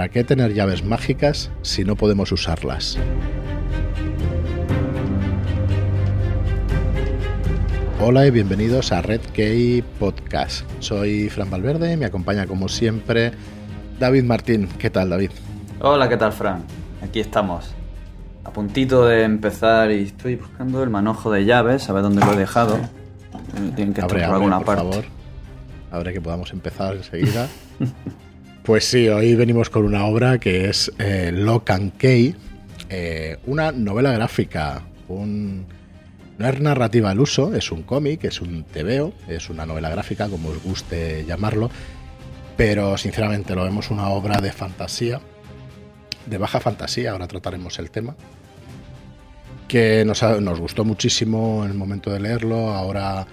¿Para qué tener llaves mágicas si no podemos usarlas? Hola y bienvenidos a Red Key Podcast. Soy Fran Valverde y me acompaña como siempre David Martín. ¿Qué tal, David? Hola, ¿qué tal, Fran? Aquí estamos. A puntito de empezar y estoy buscando el manojo de llaves, a ver dónde lo he dejado. Tienen que estar por alguna por parte. favor. Ahora que podamos empezar enseguida. Pues sí, hoy venimos con una obra que es eh, Lock and Key, eh, una novela gráfica, no es narrativa al uso, es un cómic, es un TVO, es una novela gráfica, como os guste llamarlo, pero sinceramente lo vemos una obra de fantasía, de baja fantasía, ahora trataremos el tema, que nos, gustó muchísimo en el momento de leerlo, ahora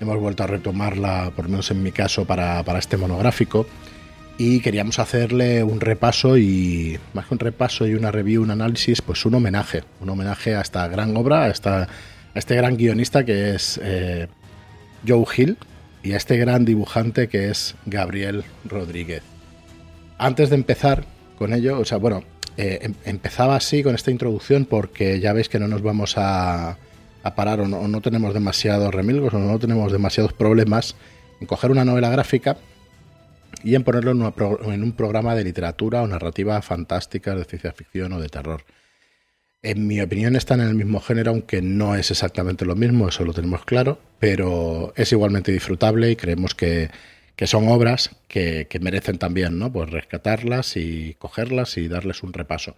hemos vuelto a retomarla, por lo menos en mi caso, para este monográfico y queríamos hacerle un repaso y más que un repaso y una review, un análisis, pues un homenaje, un homenaje a esta gran obra, a, este gran guionista que es eh, Joe Hill y a este gran dibujante que es Gabriel Rodríguez. Antes de empezar con ello, o sea, bueno, eh, em- empezaba así con esta introducción porque ya veis que no nos vamos a, a parar o no, o no tenemos demasiados remilgos o no tenemos demasiados problemas en coger una novela gráfica y en ponerlo en, una pro- en un programa de literatura o narrativa fantástica, de ciencia ficción o de terror. En mi opinión están en el mismo género, aunque no es exactamente lo mismo, eso lo tenemos claro, pero es igualmente disfrutable y creemos que, que son obras que, que merecen también ¿no? pues rescatarlas y cogerlas y darles un repaso.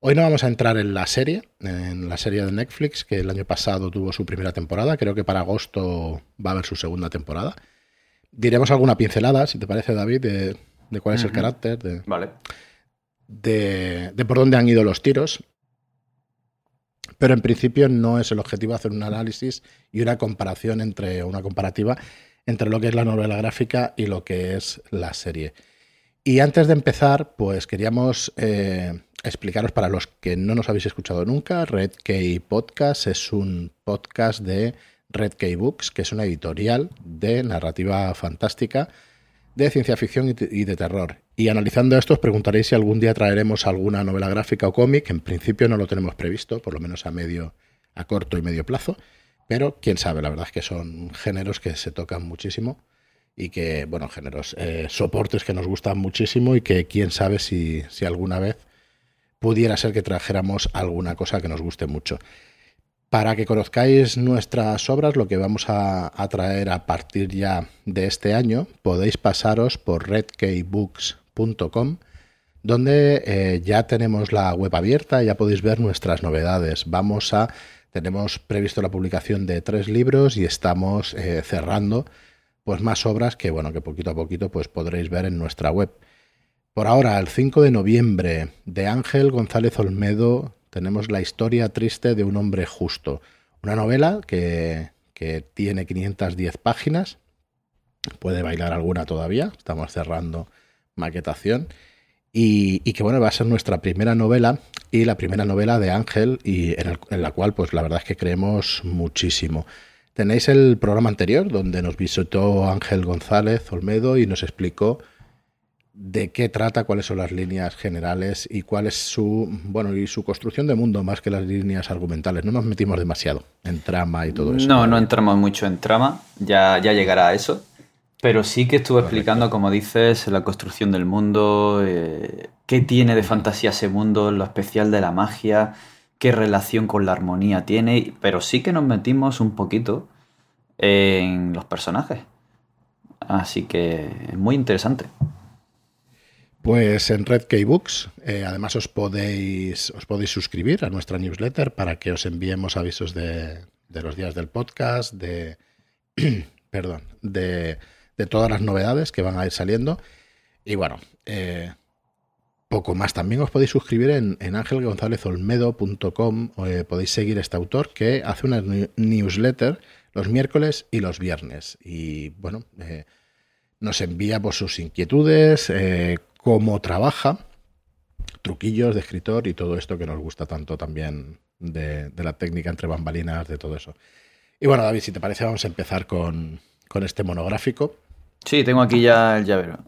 Hoy no vamos a entrar en la serie, en la serie de Netflix, que el año pasado tuvo su primera temporada, creo que para agosto va a haber su segunda temporada. Diremos alguna pincelada, si te parece, David, de, de cuál es el carácter, de, Vale. de, de por dónde han ido los tiros. Pero en principio no es el objetivo hacer un análisis y una comparación entre una comparativa entre lo que es la novela gráfica y lo que es la serie. Y antes de empezar, pues queríamos eh, explicaros para los que no nos habéis escuchado nunca, Red Key Podcast es un podcast de Red Key Books, que es una editorial de narrativa fantástica de ciencia ficción y de terror. Y analizando esto os preguntaréis si algún día traeremos alguna novela gráfica o cómic. En principio no lo tenemos previsto, por lo menos a medio, a corto y medio plazo. Pero quién sabe, la verdad es que son géneros que se tocan muchísimo y que, bueno, géneros, eh, soportes que nos gustan muchísimo y que quién sabe si, si alguna vez pudiera ser que trajéramos alguna cosa que nos guste mucho. Para que conozcáis nuestras obras, lo que vamos a, traer a partir ya de este año, podéis pasaros por redkeybooks.com, donde eh, ya tenemos la web abierta, ya podéis ver nuestras novedades. Vamos a, tenemos previsto la publicación de tres libros y estamos eh, cerrando pues más obras que bueno que poquito a poquito pues podréis ver en nuestra web. Por ahora, el 5 de noviembre, de Ángel González Olmedo, tenemos la historia triste de un hombre justo. Una novela que, tiene 510 páginas. Puede bailar alguna todavía. Estamos cerrando maquetación. Y, que bueno, va a ser nuestra primera novela y la primera novela de Ángel y en, en la cual pues la verdad es que creemos muchísimo. Tenéis el programa anterior donde nos visitó Ángel González Olmedo y nos explicó de qué trata, cuáles son las líneas generales y cuál es su bueno y su construcción de mundo más que las líneas argumentales. No nos metimos demasiado en trama y todo eso. No, no entramos mucho en trama, ya, ya llegará a eso. Pero sí que estuve explicando, como dices, la construcción del mundo, eh, qué tiene de fantasía ese mundo, lo especial de la magia, qué relación con la armonía tiene, pero sí que nos metimos un poquito en los personajes. Así que es muy interesante. Pues en Red Key Books, eh, además os podéis, os podéis suscribir a nuestra newsletter para que os enviemos avisos de, los días del podcast, de, perdón, de, de todas las novedades que van a ir saliendo. Y bueno, eh, poco más. También os podéis suscribir en, en angelgonzalezolmedo.com. Eh, podéis seguir a este autor que hace una new- newsletter los miércoles y los viernes. Y bueno, eh, nos envía por sus inquietudes, cómo trabaja, truquillos de escritor y todo esto que nos gusta tanto también de, de la técnica entre bambalinas, de todo eso. Y bueno, David, si te parece, vamos a empezar con, con este monográfico. Sí, tengo aquí ya el llavero.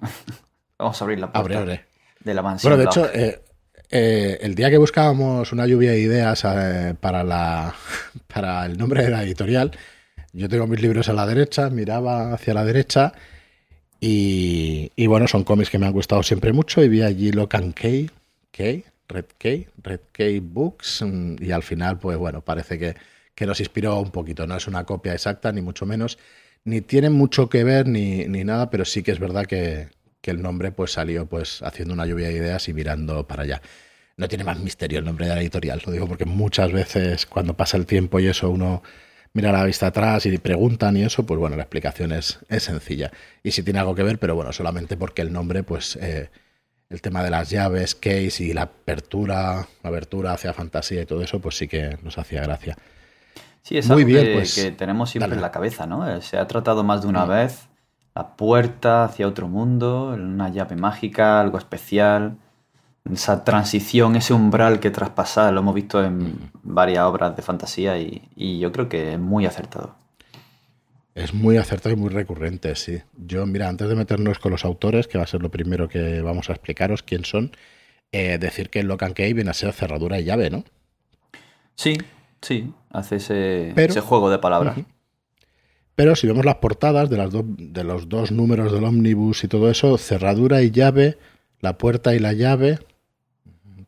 Vamos a abrir la puerta. Abre, abre. de la mansión. Bueno, de hecho, eh, eh, el día que buscábamos una lluvia de ideas eh, para, la, para el nombre de la editorial, yo tengo mis libros a la derecha, miraba hacia la derecha y, bueno, son cómics que me han gustado siempre mucho y vi allí Locan K, K, Red K, Red K Books mm, y al final, pues bueno, parece que, que nos inspiró un poquito. No es una copia exacta, ni mucho menos, ni tiene mucho que ver ni, ni nada, pero sí que es verdad que, que el nombre pues salió pues haciendo una lluvia de ideas y mirando para allá. No tiene más misterio el nombre de la editorial, lo digo porque muchas veces cuando pasa el tiempo y eso uno mira la vista atrás y preguntan y eso, pues bueno, la explicación es, es sencilla. Y si tiene algo que ver, pero bueno, solamente porque el nombre, pues eh, el tema de las llaves, case y la apertura, la abertura hacia fantasía y todo eso, pues sí que nos hacía gracia. Sí, es Muy algo bien, que, pues, que tenemos siempre en la cabeza, ¿no? Eh, se ha tratado más de una vez la puerta hacia otro mundo, una llave mágica, algo especial, esa transición, ese umbral que traspasa, lo hemos visto en varias obras de fantasía y, yo creo que es muy acertado. Es muy acertado y muy recurrente, sí. Yo, mira, antes de meternos con los autores, que va a ser lo primero que vamos a explicaros quién son, eh, decir que Locan Key viene a ser cerradura y llave, ¿no? Sí, sí, hace ese, juego de palabras. Pero si vemos las portadas de, las de los dos números del ómnibus y todo eso, cerradura y llave, la puerta y la llave,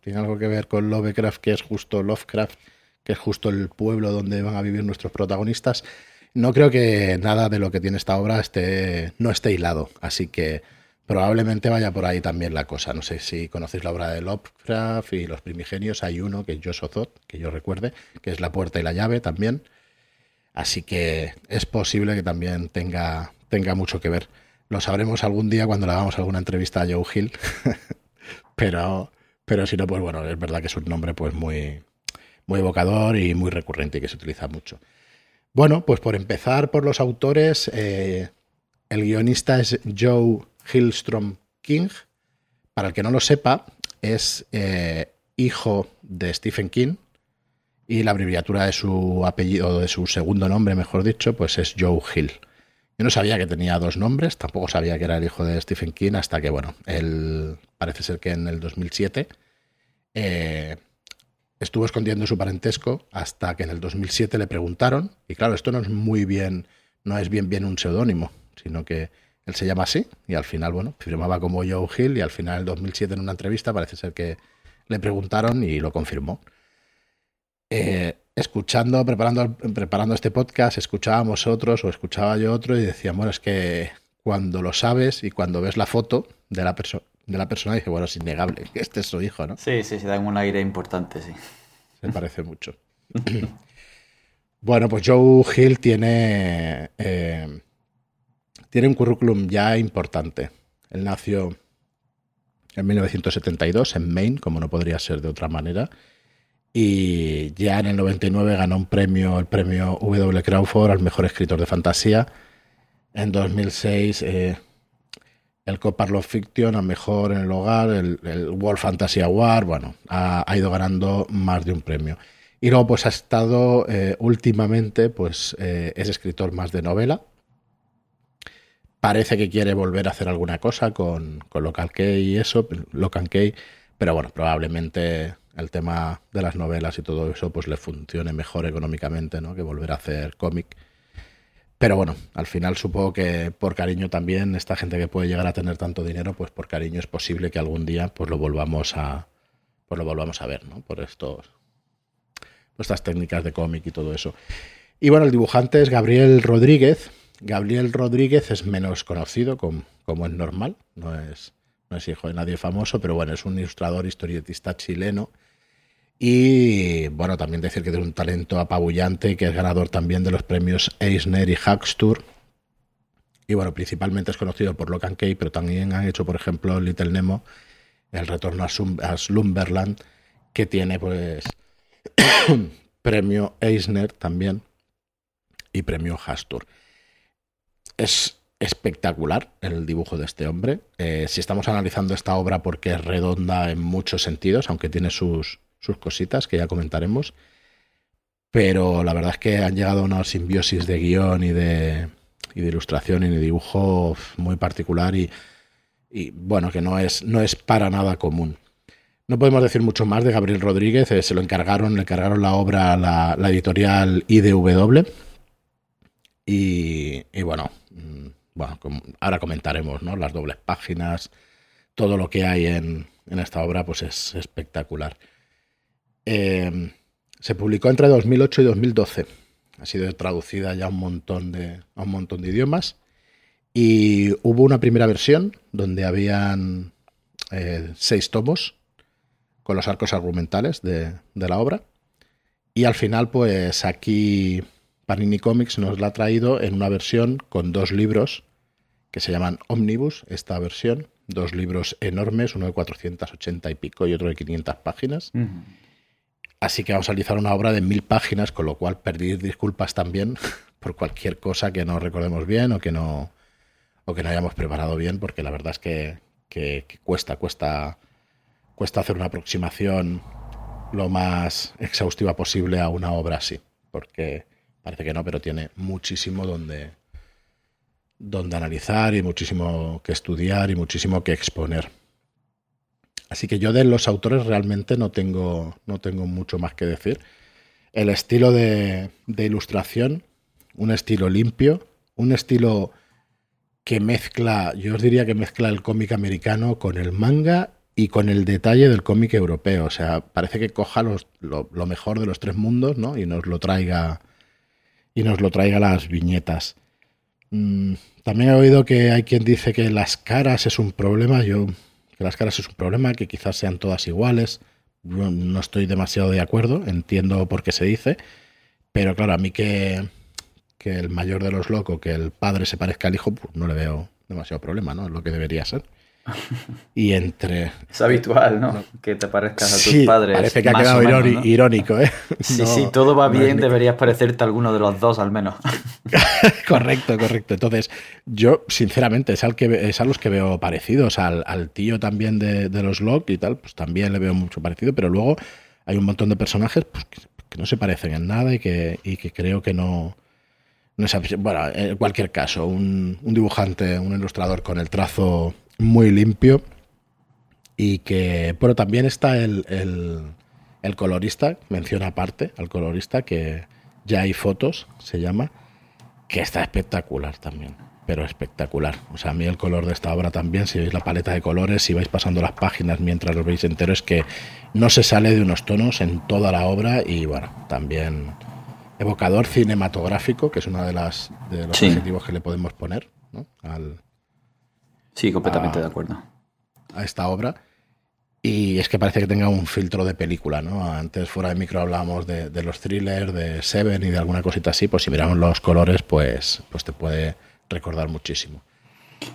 tiene algo que ver con Lovecraft, que es justo Lovecraft, que es justo el pueblo donde van a vivir nuestros protagonistas. No creo que nada de lo que tiene esta obra esté, no esté hilado, así que probablemente vaya por ahí también la cosa. No sé si conocéis la obra de Lovecraft y los primigenios. Hay uno que es Josozot, que yo recuerde, que es la puerta y la llave también. Así que es posible que también tenga, tenga mucho que ver. Lo sabremos algún día cuando le hagamos alguna entrevista a Joe Hill. pero, pero si no, pues bueno, es verdad que es un nombre pues muy, muy evocador y muy recurrente y que se utiliza mucho. Bueno, pues por empezar por los autores, eh, el guionista es Joe Hillstrom King. Para el que no lo sepa, es eh, hijo de Stephen King, y la abreviatura de su apellido, de su segundo nombre, mejor dicho, pues es Joe Hill. Yo no sabía que tenía dos nombres, tampoco sabía que era el hijo de Stephen King, hasta que, bueno, él parece ser que en el 2007 eh, estuvo escondiendo su parentesco hasta que en el 2007 le preguntaron, y claro, esto no es muy bien, no es bien bien un seudónimo, sino que él se llama así, y al final, bueno, firmaba como Joe Hill, y al final, en el 2007, en una entrevista, parece ser que le preguntaron y lo confirmó. Eh, escuchando, preparando, preparando este podcast, escuchábamos otros o escuchaba yo otro y decíamos, bueno, es que cuando lo sabes y cuando ves la foto de la, de la persona, dice, bueno, es innegable que este es su hijo, ¿no? Sí, sí, se da un aire importante, sí. Se parece mucho. bueno, pues Joe Hill tiene, eh, tiene un currículum ya importante. Él nació en 1972 en Maine, como no podría ser de otra manera y ya en el 99 ganó un premio, el premio W. Crawford al mejor escritor de fantasía. En 2006 eh, el Copar Love Fiction al mejor en el hogar, el, World Fantasy Award, bueno, ha, ido ganando más de un premio. Y luego pues ha estado eh, últimamente, pues eh, es escritor más de novela. Parece que quiere volver a hacer alguna cosa con, con Local K y eso, Local K, pero bueno, probablemente el tema de las novelas y todo eso pues le funcione mejor económicamente ¿no? que volver a hacer cómic. Pero bueno, al final supongo que por cariño también, esta gente que puede llegar a tener tanto dinero, pues por cariño es posible que algún día pues lo volvamos a pues lo volvamos a ver, ¿no? Por estos estas técnicas de cómic y todo eso. Y bueno, el dibujante es Gabriel Rodríguez. Gabriel Rodríguez es menos conocido como, como es normal, no es, no es hijo de nadie famoso, pero bueno, es un ilustrador historietista chileno y bueno, también decir que tiene un talento apabullante, que es ganador también de los premios Eisner y Hackstur. Y bueno, principalmente es conocido por Locan Key, pero también han hecho, por ejemplo, Little Nemo, El retorno a, Slumberland, que tiene pues premio Eisner también y premio Hastur. Es espectacular el dibujo de este hombre. Eh, si estamos analizando esta obra porque es redonda en muchos sentidos, aunque tiene sus, sus cositas que ya comentaremos. Pero la verdad es que han llegado a una simbiosis de guion y de, ilustración y de dibujo muy particular y, bueno, que no es, no es para nada común. No podemos decir mucho más de Gabriel Rodríguez, eh, se lo encargaron, le encargaron la obra a la, editorial IDW. Y, bueno, mm, bueno, ahora comentaremos, ¿no? Las dobles páginas, todo lo que hay en esta obra, pues es espectacular. Eh, se publicó entre 2008 y 2012. Ha sido traducida ya a un montón de, a un montón de idiomas. Y hubo una primera versión donde habían eh, seis tomos con los arcos argumentales de, la obra. Y al final, pues aquí Panini Comics nos la ha traído en una versión con dos libros que se llaman Omnibus, esta versión. Dos libros enormes, uno de 480 y pico y otro de 500 páginas. Así que vamos a realizar una obra de mil páginas, con lo cual pedir disculpas también por cualquier cosa que no recordemos bien o que no, o que no hayamos preparado bien, porque la verdad es que, cuesta, cuesta, cuesta hacer una aproximación lo más exhaustiva posible a una obra así, porque parece que no, pero tiene muchísimo donde, donde analizar y muchísimo que estudiar y muchísimo que exponer. Así que yo de los autores realmente no tengo, no tengo mucho más que decir. El estilo de, ilustración, un estilo limpio, un estilo que mezcla, yo os diría que mezcla el cómic americano con el manga y con el detalle del cómic europeo. O sea, parece que coja los, lo, mejor de los tres mundos, ¿no? Y nos lo traiga. Y nos lo traiga las viñetas. Mm, también he oído que hay quien dice que las caras es un problema. Yo que las caras es un problema, que quizás sean todas iguales. no estoy demasiado de acuerdo, entiendo por qué se dice, pero claro, a mí que, que el mayor de los locos, que el padre se parezca al hijo, pues no le veo demasiado problema, ¿no? Es lo que debería ser. Y entre. Es habitual, ¿no? Que te parezcas a tus padres. Parece que ha quedado irónico, ¿eh? Sí, sí, todo va bien, deberías parecerte a alguno de los dos al menos. correcto, correcto. Entonces, yo, sinceramente, es, al que, es a los que veo parecidos. Al, al tío también de, los Locke y tal, pues también le veo mucho parecido, pero luego hay un montón de personajes pues, que, no se parecen en nada y que, y que creo que no. No es, bueno, en cualquier caso, un, un dibujante, un ilustrador con el trazo muy limpio y que, pero también está el, el, colorista, menciona aparte al colorista que ya hay fotos, se llama, que está espectacular también, pero espectacular. O sea, a mí el color de esta obra también, si veis la paleta de colores, si vais pasando las páginas mientras lo veis entero, es que no se sale de unos tonos en toda la obra y bueno, también evocador cinematográfico, que es uno de, las, de los objetivos que le podemos poner ¿no? al, Sí, completamente de acuerdo. A esta obra. Y es que parece que tenga un filtro de película, ¿no? Antes fuera de micro hablábamos de, los thrillers, de Seven y de alguna cosita así, pues si miramos los colores, pues, pues te puede recordar muchísimo.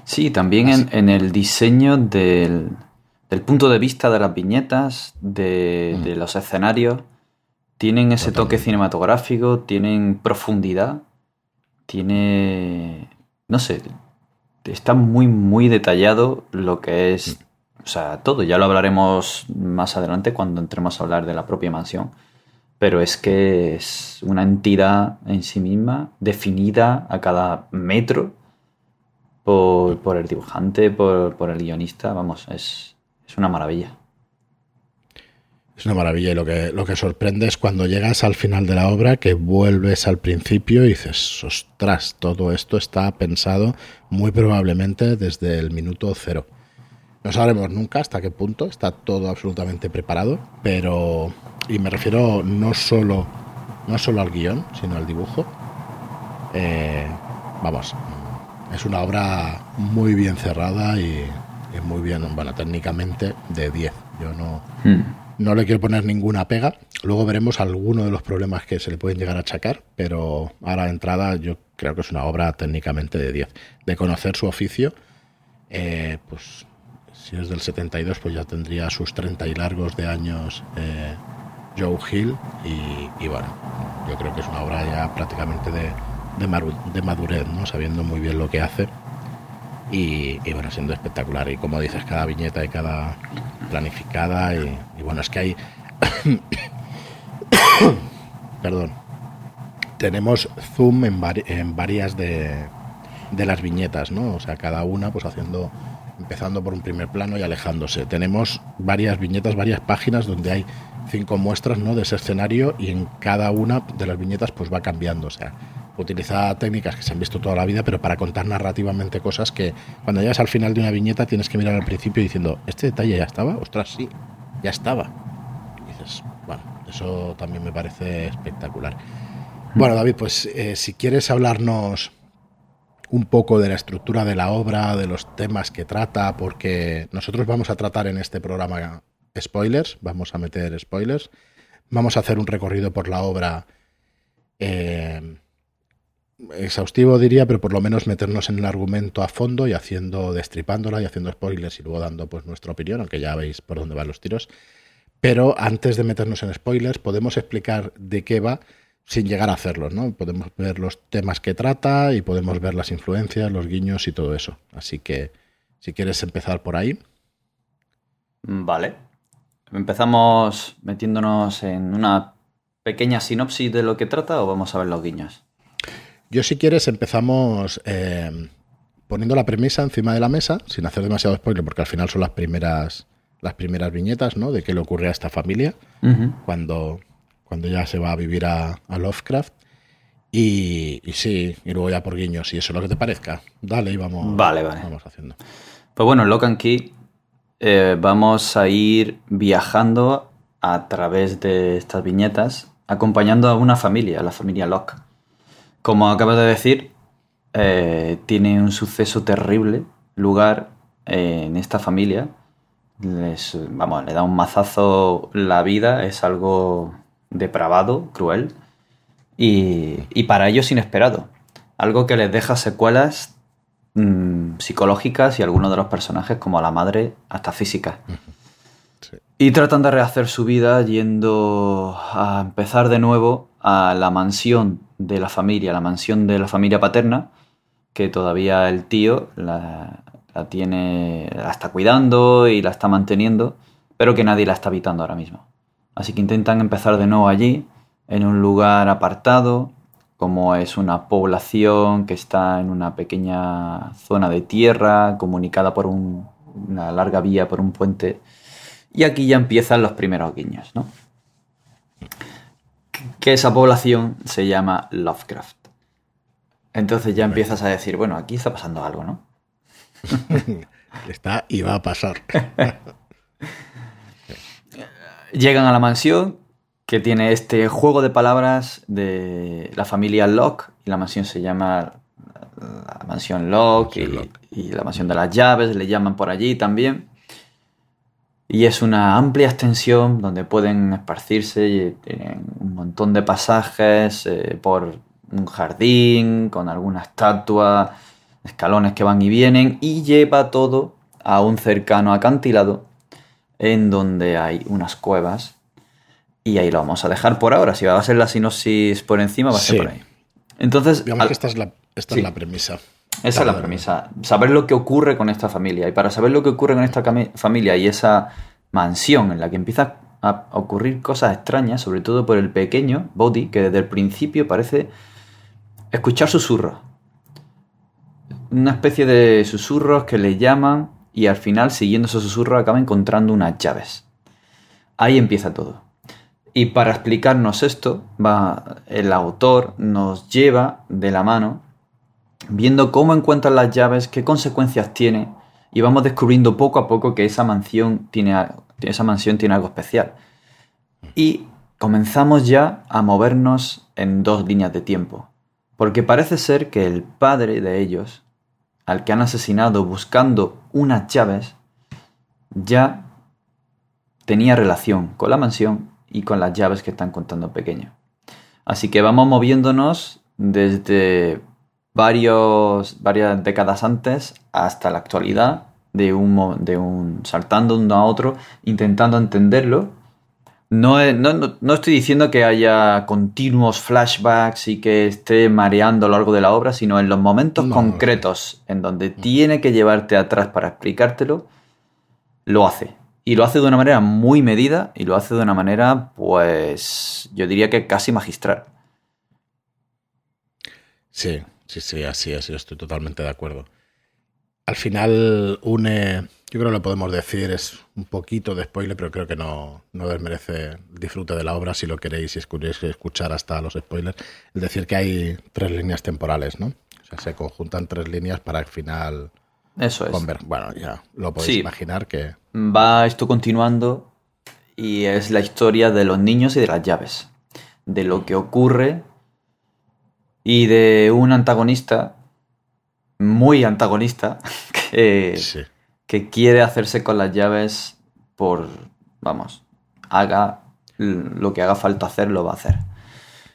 Sí, también en, el diseño del, punto de vista de las viñetas, de, mm. los escenarios, tienen ese toque cinematográfico, tienen profundidad, tiene, no sé, está muy, muy detallado lo que es, o sea, todo. Ya lo hablaremos más adelante cuando entremos a hablar de la propia mansión. Pero es que es una entidad en sí misma, definida a cada metro por, el dibujante, por, el guionista. Vamos, es, es una maravilla. Es una maravilla y lo que, lo que sorprende es cuando llegas al final de la obra que vuelves al principio y dices, ostras, todo esto está pensado muy probablemente desde el minuto cero. No sabremos nunca hasta qué punto está todo absolutamente preparado, pero, y me refiero no solo, no solo al guion, sino al dibujo. Eh, vamos, es una obra muy bien cerrada y, muy bien, bueno, técnicamente de 10. Yo no... Hmm. No le quiero poner ninguna pega. Luego veremos algunos de los problemas que se le pueden llegar a achacar, pero ahora de entrada yo creo que es una obra técnicamente de 10. De conocer su oficio, eh, pues si es del 72, pues ya tendría sus 30 y largos de años eh, Joe Hill. Y, bueno, yo creo que es una obra ya prácticamente de, de, madurez, ¿no? sabiendo muy bien lo que hace. Y, bueno, siendo espectacular. Y como dices, cada viñeta y cada planificada. Y, bueno, es que hay. Perdón. Tenemos zoom en, en varias de, de, las viñetas, ¿no? O sea, cada una pues haciendo empezando por un primer plano y alejándose. Tenemos varias viñetas, varias páginas donde hay cinco muestras ¿no? de ese escenario y en cada una de las viñetas pues va cambiando. O sea, utiliza técnicas que se han visto toda la vida, pero para contar narrativamente cosas que cuando llegas al final de una viñeta tienes que mirar al principio diciendo, ¿este detalle ya estaba? Ostras, sí, ya estaba. Y dices, bueno, eso también me parece espectacular. Bueno, David, pues eh, si quieres hablarnos un poco de la estructura de la obra, de los temas que trata, porque nosotros vamos a tratar en este programa spoilers, vamos a meter spoilers, vamos a hacer un recorrido por la obra eh, exhaustivo diría, pero por lo menos meternos en el argumento a fondo y haciendo, destripándola y haciendo spoilers y luego dando pues nuestra opinión, aunque ya veis por dónde van los tiros. Pero antes de meternos en spoilers, podemos explicar de qué va sin llegar a hacerlo, ¿no? Podemos ver los temas que trata y podemos ver las influencias, los guiños y todo eso. Así que, si quieres empezar por ahí. Vale. ¿Empezamos metiéndonos en una pequeña sinopsis de lo que trata o vamos a ver los guiños? Yo, si quieres, empezamos eh, poniendo la premisa encima de la mesa, sin hacer demasiado spoiler, porque al final son las primeras, las primeras viñetas, ¿no? De qué le ocurre a esta familia cuando cuando ya se va a vivir a, Lovecraft. Y, sí, y luego ya por guiños, y eso es lo que te parezca. Dale y vamos, vale, vale. vamos haciendo. Pues bueno, en Lock and Key eh, vamos a ir viajando a través de estas viñetas, acompañando a una familia, la familia Locke. Como acabas de decir, eh, tiene un suceso terrible lugar en esta familia. Les, vamos, le da un mazazo la vida, es algo depravado, cruel y, para ellos inesperado. Algo que les deja secuelas mm, psicológicas y algunos de los personajes, como a la madre, hasta físicas. Y tratan de rehacer su vida yendo a empezar de nuevo a la mansión de la familia, la mansión de la familia paterna, que todavía el tío la, tiene, la está cuidando y la está manteniendo, pero que nadie la está habitando ahora mismo. Así que intentan empezar de nuevo allí, en un lugar apartado, como es una población que está en una pequeña zona de tierra, comunicada por una larga vía, por un puente. Y aquí ya empiezan los primeros guiños, ¿no? Que esa población se llama Lovecraft. Entonces ya empiezas a decir, bueno, aquí está pasando algo, ¿no? está y va a pasar. Llegan a la mansión que tiene este juego de palabras de la familia Locke y la mansión se llama la mansión Locke, y, la mansión de las llaves, le llaman por allí también. Y es una amplia extensión donde pueden esparcirse y tienen un montón de pasajes eh, por un jardín con alguna estatua, escalones que van y vienen y lleva todo a un cercano acantilado en donde hay unas cuevas y ahí lo vamos a dejar por ahora. Si va a ser la sinopsis por encima, va a ser por ahí. Entonces, digamos que esta es la, esta es la premisa. Esa es la premisa. Saber lo que ocurre con esta familia. Y para saber lo que ocurre con esta familia y esa mansión en la que empieza a ocurrir cosas extrañas, sobre todo por el pequeño Body, que desde el principio parece escuchar susurros. Una especie de susurros que le llaman y al final, siguiendo esos susurros, acaba encontrando unas llaves. Ahí empieza todo. Y para explicarnos esto, va, el autor nos lleva de la mano viendo cómo encuentran las llaves, qué consecuencias tiene, y vamos descubriendo poco a poco que esa mansión tiene, esa mansión tiene algo especial. Y comenzamos ya a movernos en dos líneas de tiempo, porque parece ser que el padre de ellos al que han asesinado buscando unas llaves, ya tenía relación con la mansión y con las llaves que están contando pequeño. Así que vamos moviéndonos desde varios, varias décadas antes hasta la actualidad, de un, de un saltando de uno a otro, intentando entenderlo no, no, estoy diciendo que haya continuos flashbacks y que esté mareando a lo largo de la obra, sino en los momentos concretos en donde tiene que llevarte atrás para explicártelo, lo hace. Y lo hace de una manera muy medida y lo hace de una manera, pues, yo diría que casi magistral. Sí, sí, sí, así, así, estoy totalmente de acuerdo. al final une, yo creo que lo podemos decir, es un poquito de spoiler, pero creo que no, no desmerece el disfrute de la obra si lo queréis y queréis escuchar hasta los spoilers. Es decir, que hay tres líneas temporales, ¿no? O sea, se conjuntan tres líneas para al final... Eso es. Bueno, ya lo podéis imaginar que... Va esto continuando y es la historia de los niños y de las llaves. De lo que ocurre y de un antagonista, muy antagonista, que, que quiere hacerse con las llaves por, vamos, haga lo que haga falta hacer, lo va a hacer.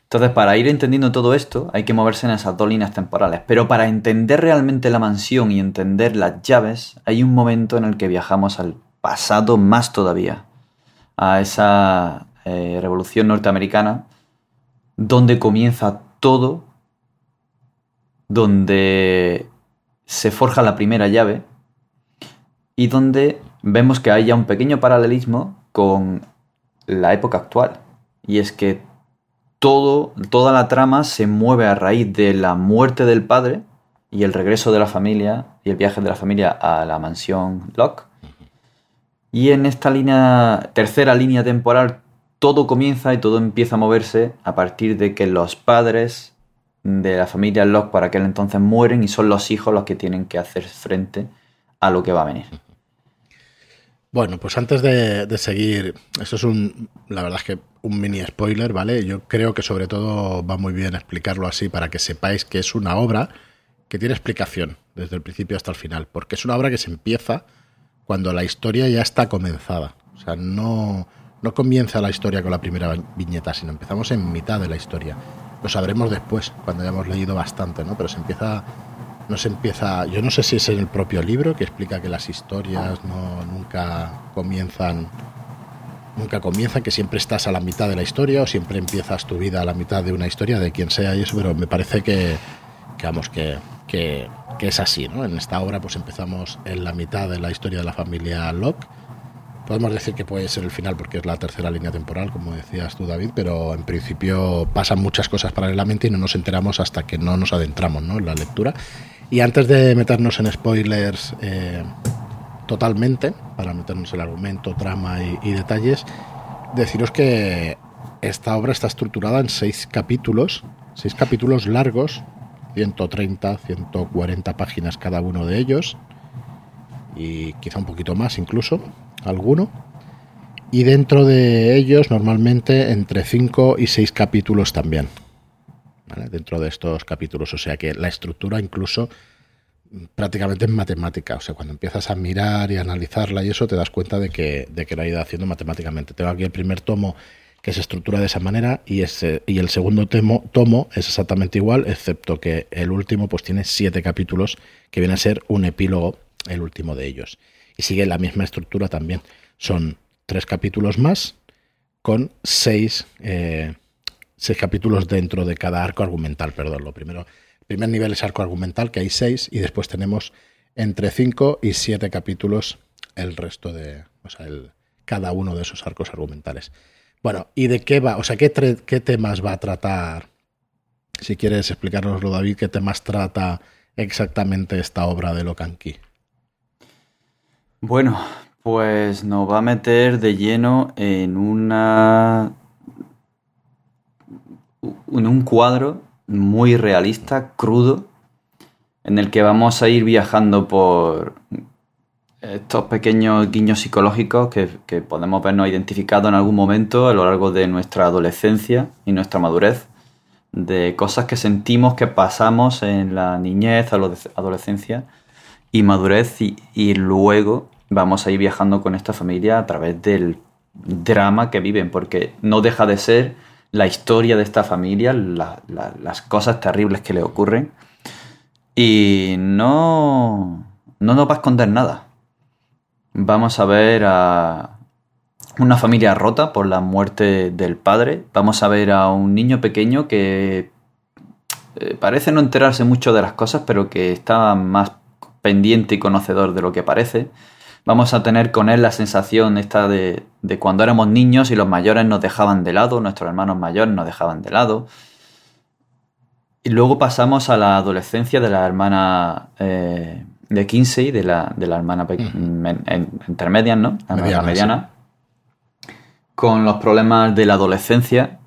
Entonces, para ir entendiendo todo esto, hay que moverse en esas dos líneas temporales. Pero para entender realmente la mansión y entender las llaves, hay un momento en el que viajamos al pasado más todavía, a esa eh, revolución norteamericana, donde comienza todo donde se forja la primera llave y donde vemos que hay ya un pequeño paralelismo con la época actual. Y es que todo, toda la trama se mueve a raíz de la muerte del padre y el regreso de la familia y el viaje de la familia a la mansión Locke. Y en esta línea, tercera línea temporal, todo comienza y todo empieza a moverse a partir de que los padres de la familia Locke para aquel entonces mueren y son los hijos los que tienen que hacer frente a lo que va a venir. Bueno, pues antes de, seguir, esto es un, la verdad es que un mini spoiler, ¿vale? Yo creo que sobre todo va muy bien explicarlo así para que sepáis que es una obra que tiene explicación desde el principio hasta el final, porque es una obra que se empieza cuando la historia ya está comenzada. O sea, no, no comienza la historia con la primera viñeta, sino empezamos en mitad de la historia. Lo sabremos después, cuando hayamos leído bastante, ¿no? Pero se empieza. No se empieza. Yo no sé si es en el propio libro que explica que las historias no, nunca comienzan. Nunca comienzan, que siempre estás a la mitad de la historia o siempre empiezas tu vida a la mitad de una historia, de quien sea y eso, pero me parece que, que vamos, que, que, que es así, ¿no? En esta obra pues empezamos en la mitad de la historia de la familia Locke Podemos decir que puede ser el final porque es la tercera línea temporal, como decías tú, David, pero en principio pasan muchas cosas paralelamente y no nos enteramos hasta que no nos adentramos en la lectura. Y antes de meternos en spoilers eh, totalmente, para meternos el argumento, trama y, detalles, deciros que esta obra está estructurada en seis capítulos, seis capítulos largos, 130, 140 páginas cada uno de ellos, y quizá un poquito más incluso alguno. Y dentro de ellos, normalmente entre 5 y 6 capítulos también. Dentro de estos capítulos. O sea que la estructura incluso prácticamente es matemática. O sea, cuando empiezas a mirar y analizarla y eso, te das cuenta de que, de que la ha ido haciendo matemáticamente. Tengo aquí el primer tomo que se estructura de esa manera y, ese, y el segundo tomo, tomo es exactamente igual, excepto que el último pues tiene siete capítulos que viene a ser un epílogo, el último de ellos y sigue la misma estructura también. Son tres capítulos más con seis, eh, seis capítulos dentro de cada arco argumental. Perdón, lo primero, el primer nivel es arco argumental, que hay seis, y después tenemos entre cinco y siete capítulos el resto de, o sea, el, cada uno de esos arcos argumentales. Bueno, ¿y de qué va? O sea, ¿qué, temas va a tratar? Si quieres explicárnoslo, David, ¿qué temas trata exactamente esta obra de Locanqui? Bueno, pues nos va a meter de lleno en una. un cuadro muy realista, crudo, en el que vamos a ir viajando por estos pequeños guiños psicológicos que, que podemos vernos identificados en algún momento a lo largo de nuestra adolescencia y nuestra madurez, de cosas que sentimos que pasamos en la niñez, adolescencia y madurez y, luego vamos a ir viajando con esta familia a través del drama que viven, porque no deja de ser la historia de esta familia, las cosas terribles que le ocurren. Y no, no nos va a esconder nada. Vamos a ver a una familia rota por la muerte del padre. Vamos a ver a un niño pequeño que eh, parece no enterarse mucho de las cosas, pero que está más pendiente y conocedor de lo que parece. Vamos a tener con él la sensación esta de, cuando éramos niños y los mayores nos dejaban de lado, nuestros hermanos mayores nos dejaban de lado. Y luego pasamos a la adolescencia de la hermana eh, de Kinsey, de la, de la hermana intermedia, ¿no? La mediana, mediana con los problemas de la adolescencia,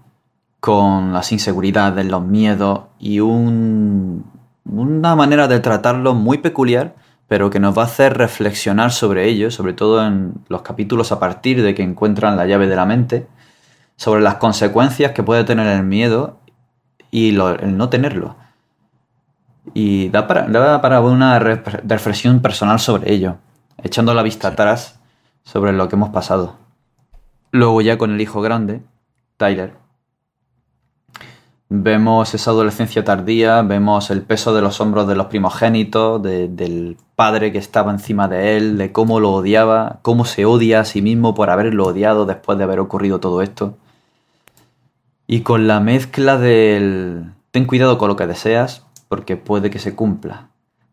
con las inseguridades, los miedos y un, una manera de tratarlo muy peculiar, pero que nos va a hacer reflexionar sobre ello, sobre todo en los capítulos a partir de que encuentran la llave de la mente, sobre las consecuencias que puede tener el miedo y el no tenerlo. Y da para, para una reflexión personal sobre ello, echando la vista atrás sobre lo que hemos pasado. Luego ya con el hijo grande, Tyler, vemos esa adolescencia tardía, vemos el peso de los hombros de los primogénitos, del padre que estaba encima de él, de cómo lo odiaba, cómo se odia a sí mismo por haberlo odiado después de haber ocurrido todo esto. Y con la mezcla del ten cuidado con lo que deseas, porque puede que se cumpla.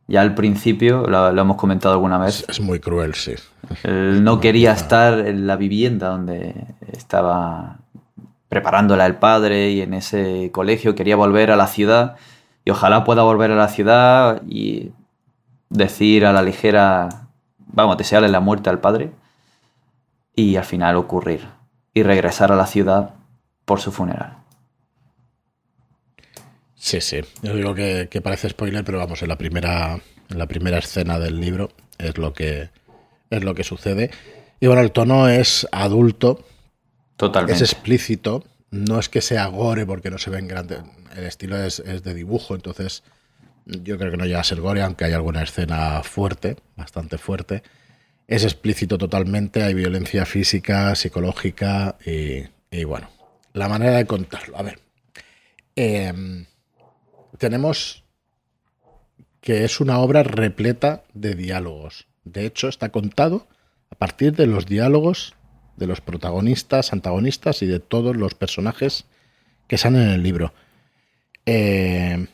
Ya al principio, lo, hemos comentado alguna vez. Es, muy cruel, sí. Él no quería estar en la vivienda donde estaba preparándola el padre y en ese colegio quería volver a la ciudad y ojalá pueda volver a la ciudad y decir a la ligera, vamos, desearle la muerte al padre y al final ocurrir y regresar a la ciudad por su funeral. Sí, sí. Yo digo que, parece spoiler, pero vamos, en la primera, en la primera escena del libro es lo que es lo que sucede. Y bueno, el tono es adulto. Es explícito. No es que sea gore porque no se ven grandes. El estilo es, es, de dibujo, entonces yo creo que no llega a ser gore, aunque hay alguna escena fuerte, bastante fuerte. Es explícito totalmente, hay violencia física, psicológica y, bueno, la manera de contarlo. A ver. Eh, tenemos que es una obra repleta de diálogos. De hecho, está contado a partir de los diálogos de los protagonistas, antagonistas y de todos los personajes que salen en el libro. Eh,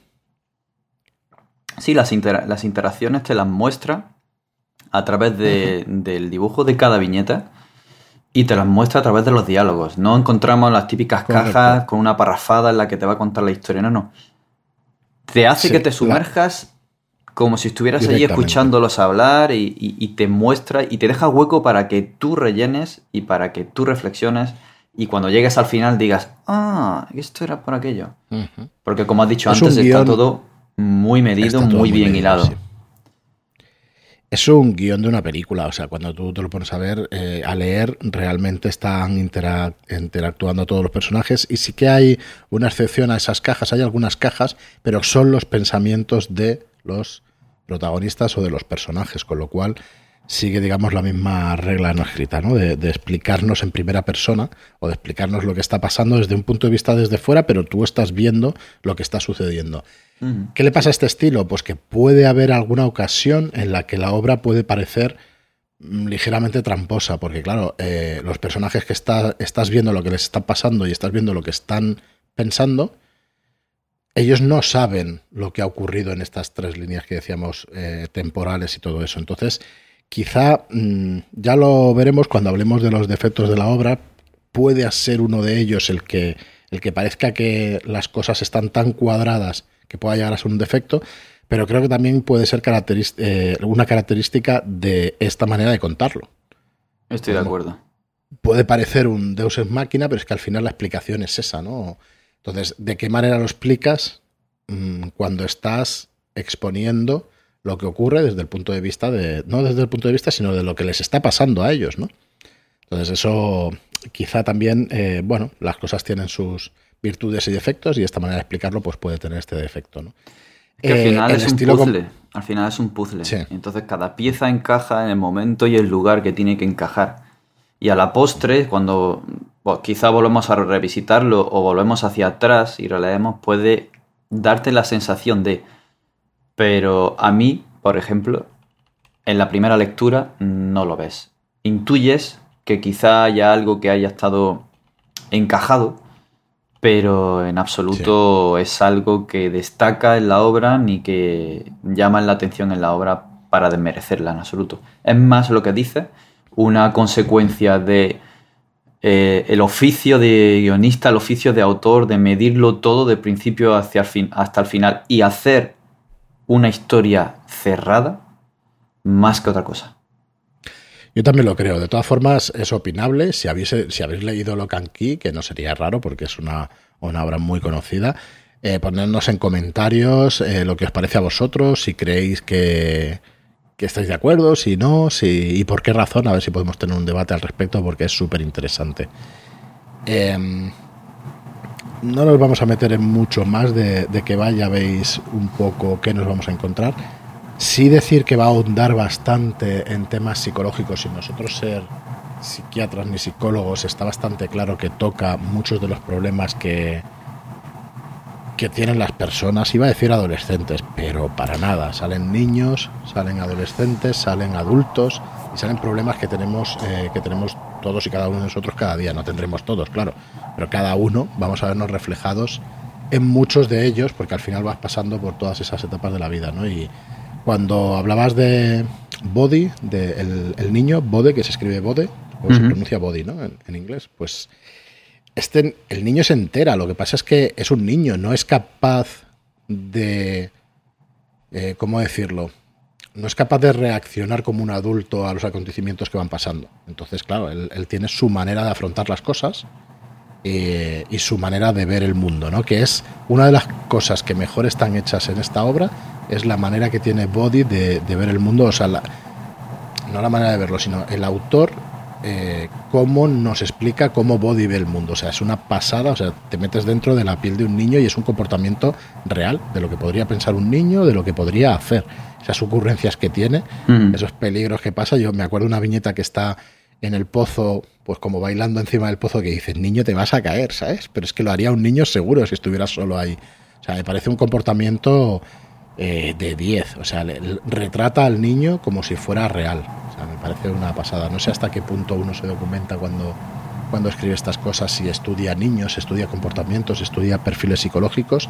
sí, las, las, interacciones te las muestra a través del dibujo de cada viñeta y te las muestra a través de los diálogos. No encontramos las típicas cajas con una parrafada en la que te va a contar la historia. No, no te hace que te sumerjas como si estuvieras allí escuchándolos hablar y, te muestra y te deja hueco para que tú rellenes y para que tú reflexiones y cuando llegues al final digas, ah, esto era por aquello. Porque como has dicho antes, está todo muy medido, muy, bien hilado. es un guion de una película, o sea, cuando tú te lo pones a ver, eh, a leer, realmente están interactuando todos los personajes y sí que hay una excepción a esas cajas, hay algunas cajas, pero son los pensamientos de los protagonistas o de los personajes, con lo cual sigue, digamos, la misma regla no escrita, ¿no? De, de, explicarnos en primera persona o de explicarnos lo que está pasando desde un punto de vista desde fuera, pero tú estás viendo lo que está sucediendo. ¿Qué le pasa a este estilo? Pues que puede haber alguna ocasión en la que la obra puede parecer mm, ligeramente tramposa, porque claro, eh, los personajes que estás viendo lo que les está pasando y estás viendo lo que están pensando, ellos no saben lo que ha ocurrido en estas tres líneas que decíamos eh, temporales y todo eso. Entonces, quizá mm, ya lo veremos cuando hablemos de los defectos de la obra, puede ser uno de ellos el que, el que parezca que las cosas están tan cuadradas que pueda llegar a ser un defecto, pero creo que también puede ser eh, una característica de esta manera de contarlo. Estoy de acuerdo. Puede parecer un Deus ex máquina, pero es que al final la explicación es esa, ¿no? Entonces, ¿de qué manera lo explicas mm, cuando estás exponiendo lo que ocurre desde el punto de vista de, no desde el punto de vista, sino de lo que les está pasando a ellos, ¿no? Entonces, eso quizá también, eh, bueno, las cosas tienen sus, virtudes y defectos y esta manera de explicarlo pues puede tener este defecto. ¿no? al eh, final es un puzzle. Al final es un puzzle. Entonces cada pieza encaja en el momento y el lugar que tiene que encajar. Y a la postre, cuando quizá volvemos a revisitarlo o volvemos hacia atrás y releemos, puede darte la sensación de... Pero a mí, por ejemplo, en la primera lectura no lo ves. Intuyes que quizá haya algo que haya estado encajado pero en absoluto es algo que destaca en la obra ni que llama la atención en la obra para desmerecerla en absoluto. Es más lo que dice, una consecuencia de eh, el oficio de guionista, el oficio de autor, de medirlo todo de principio hacia el fin, hasta el final y hacer una historia cerrada más que otra cosa. Yo también lo creo. De todas formas, es opinable. Si habéis, si habéis leído Locan Key, que no sería raro porque es una, obra muy conocida, eh, en comentarios eh, lo que os parece a vosotros, si creéis que, que estáis de acuerdo, si no, si, y por qué razón, a ver si podemos tener un debate al respecto porque es súper interesante. Em, no nos vamos a meter en mucho más de, que vaya, veis un poco qué nos vamos a encontrar. Sí decir que va a ahondar bastante en temas psicológicos y nosotros ser psiquiatras ni psicólogos está bastante claro que toca muchos de los problemas que, que tienen las personas, iba a decir adolescentes, pero para nada. Salen niños, salen adolescentes, salen adultos y salen problemas que tenemos, eh, que tenemos todos y cada uno de nosotros cada día. No tendremos todos, claro, pero cada uno vamos a vernos reflejados en muchos de ellos porque al final vas pasando por todas esas etapas de la vida, ¿no? Y cuando hablabas de Body, de el, niño, Bode, que se escribe Bode, o se pronuncia Body, ¿no? en inglés, pues este, el niño se entera, lo que pasa es que es un niño, no es capaz de... Eh, ¿Cómo decirlo? No es capaz de reaccionar como un adulto a los acontecimientos que van pasando. Entonces, claro, él, tiene su manera de afrontar las cosas eh, y su manera de ver el mundo, ¿no? Que es una de las cosas que mejor están hechas en esta obra, es la manera que tiene Body de, ver el mundo, o sea, no la manera de verlo, sino el autor eh, cómo nos explica cómo Body ve el mundo. O sea, es una pasada, o sea, te metes dentro de la piel de un niño y es un comportamiento real, de lo que podría pensar un niño, de lo que podría hacer. Esas ocurrencias que tiene, esos peligros que pasa. Yo me acuerdo una viñeta que está en el pozo, pues como bailando encima del pozo, que dices, niño, te vas a caer, ¿sabes? Pero es que lo haría un niño seguro si estuviera solo ahí. O sea, me parece un comportamiento eh, de 10. O sea, retrata al niño como si fuera real. O sea, me parece una pasada. No sé hasta qué punto uno se documenta cuando, cuando escribe estas cosas, si estudia niños, estudia comportamientos, estudia perfiles psicológicos,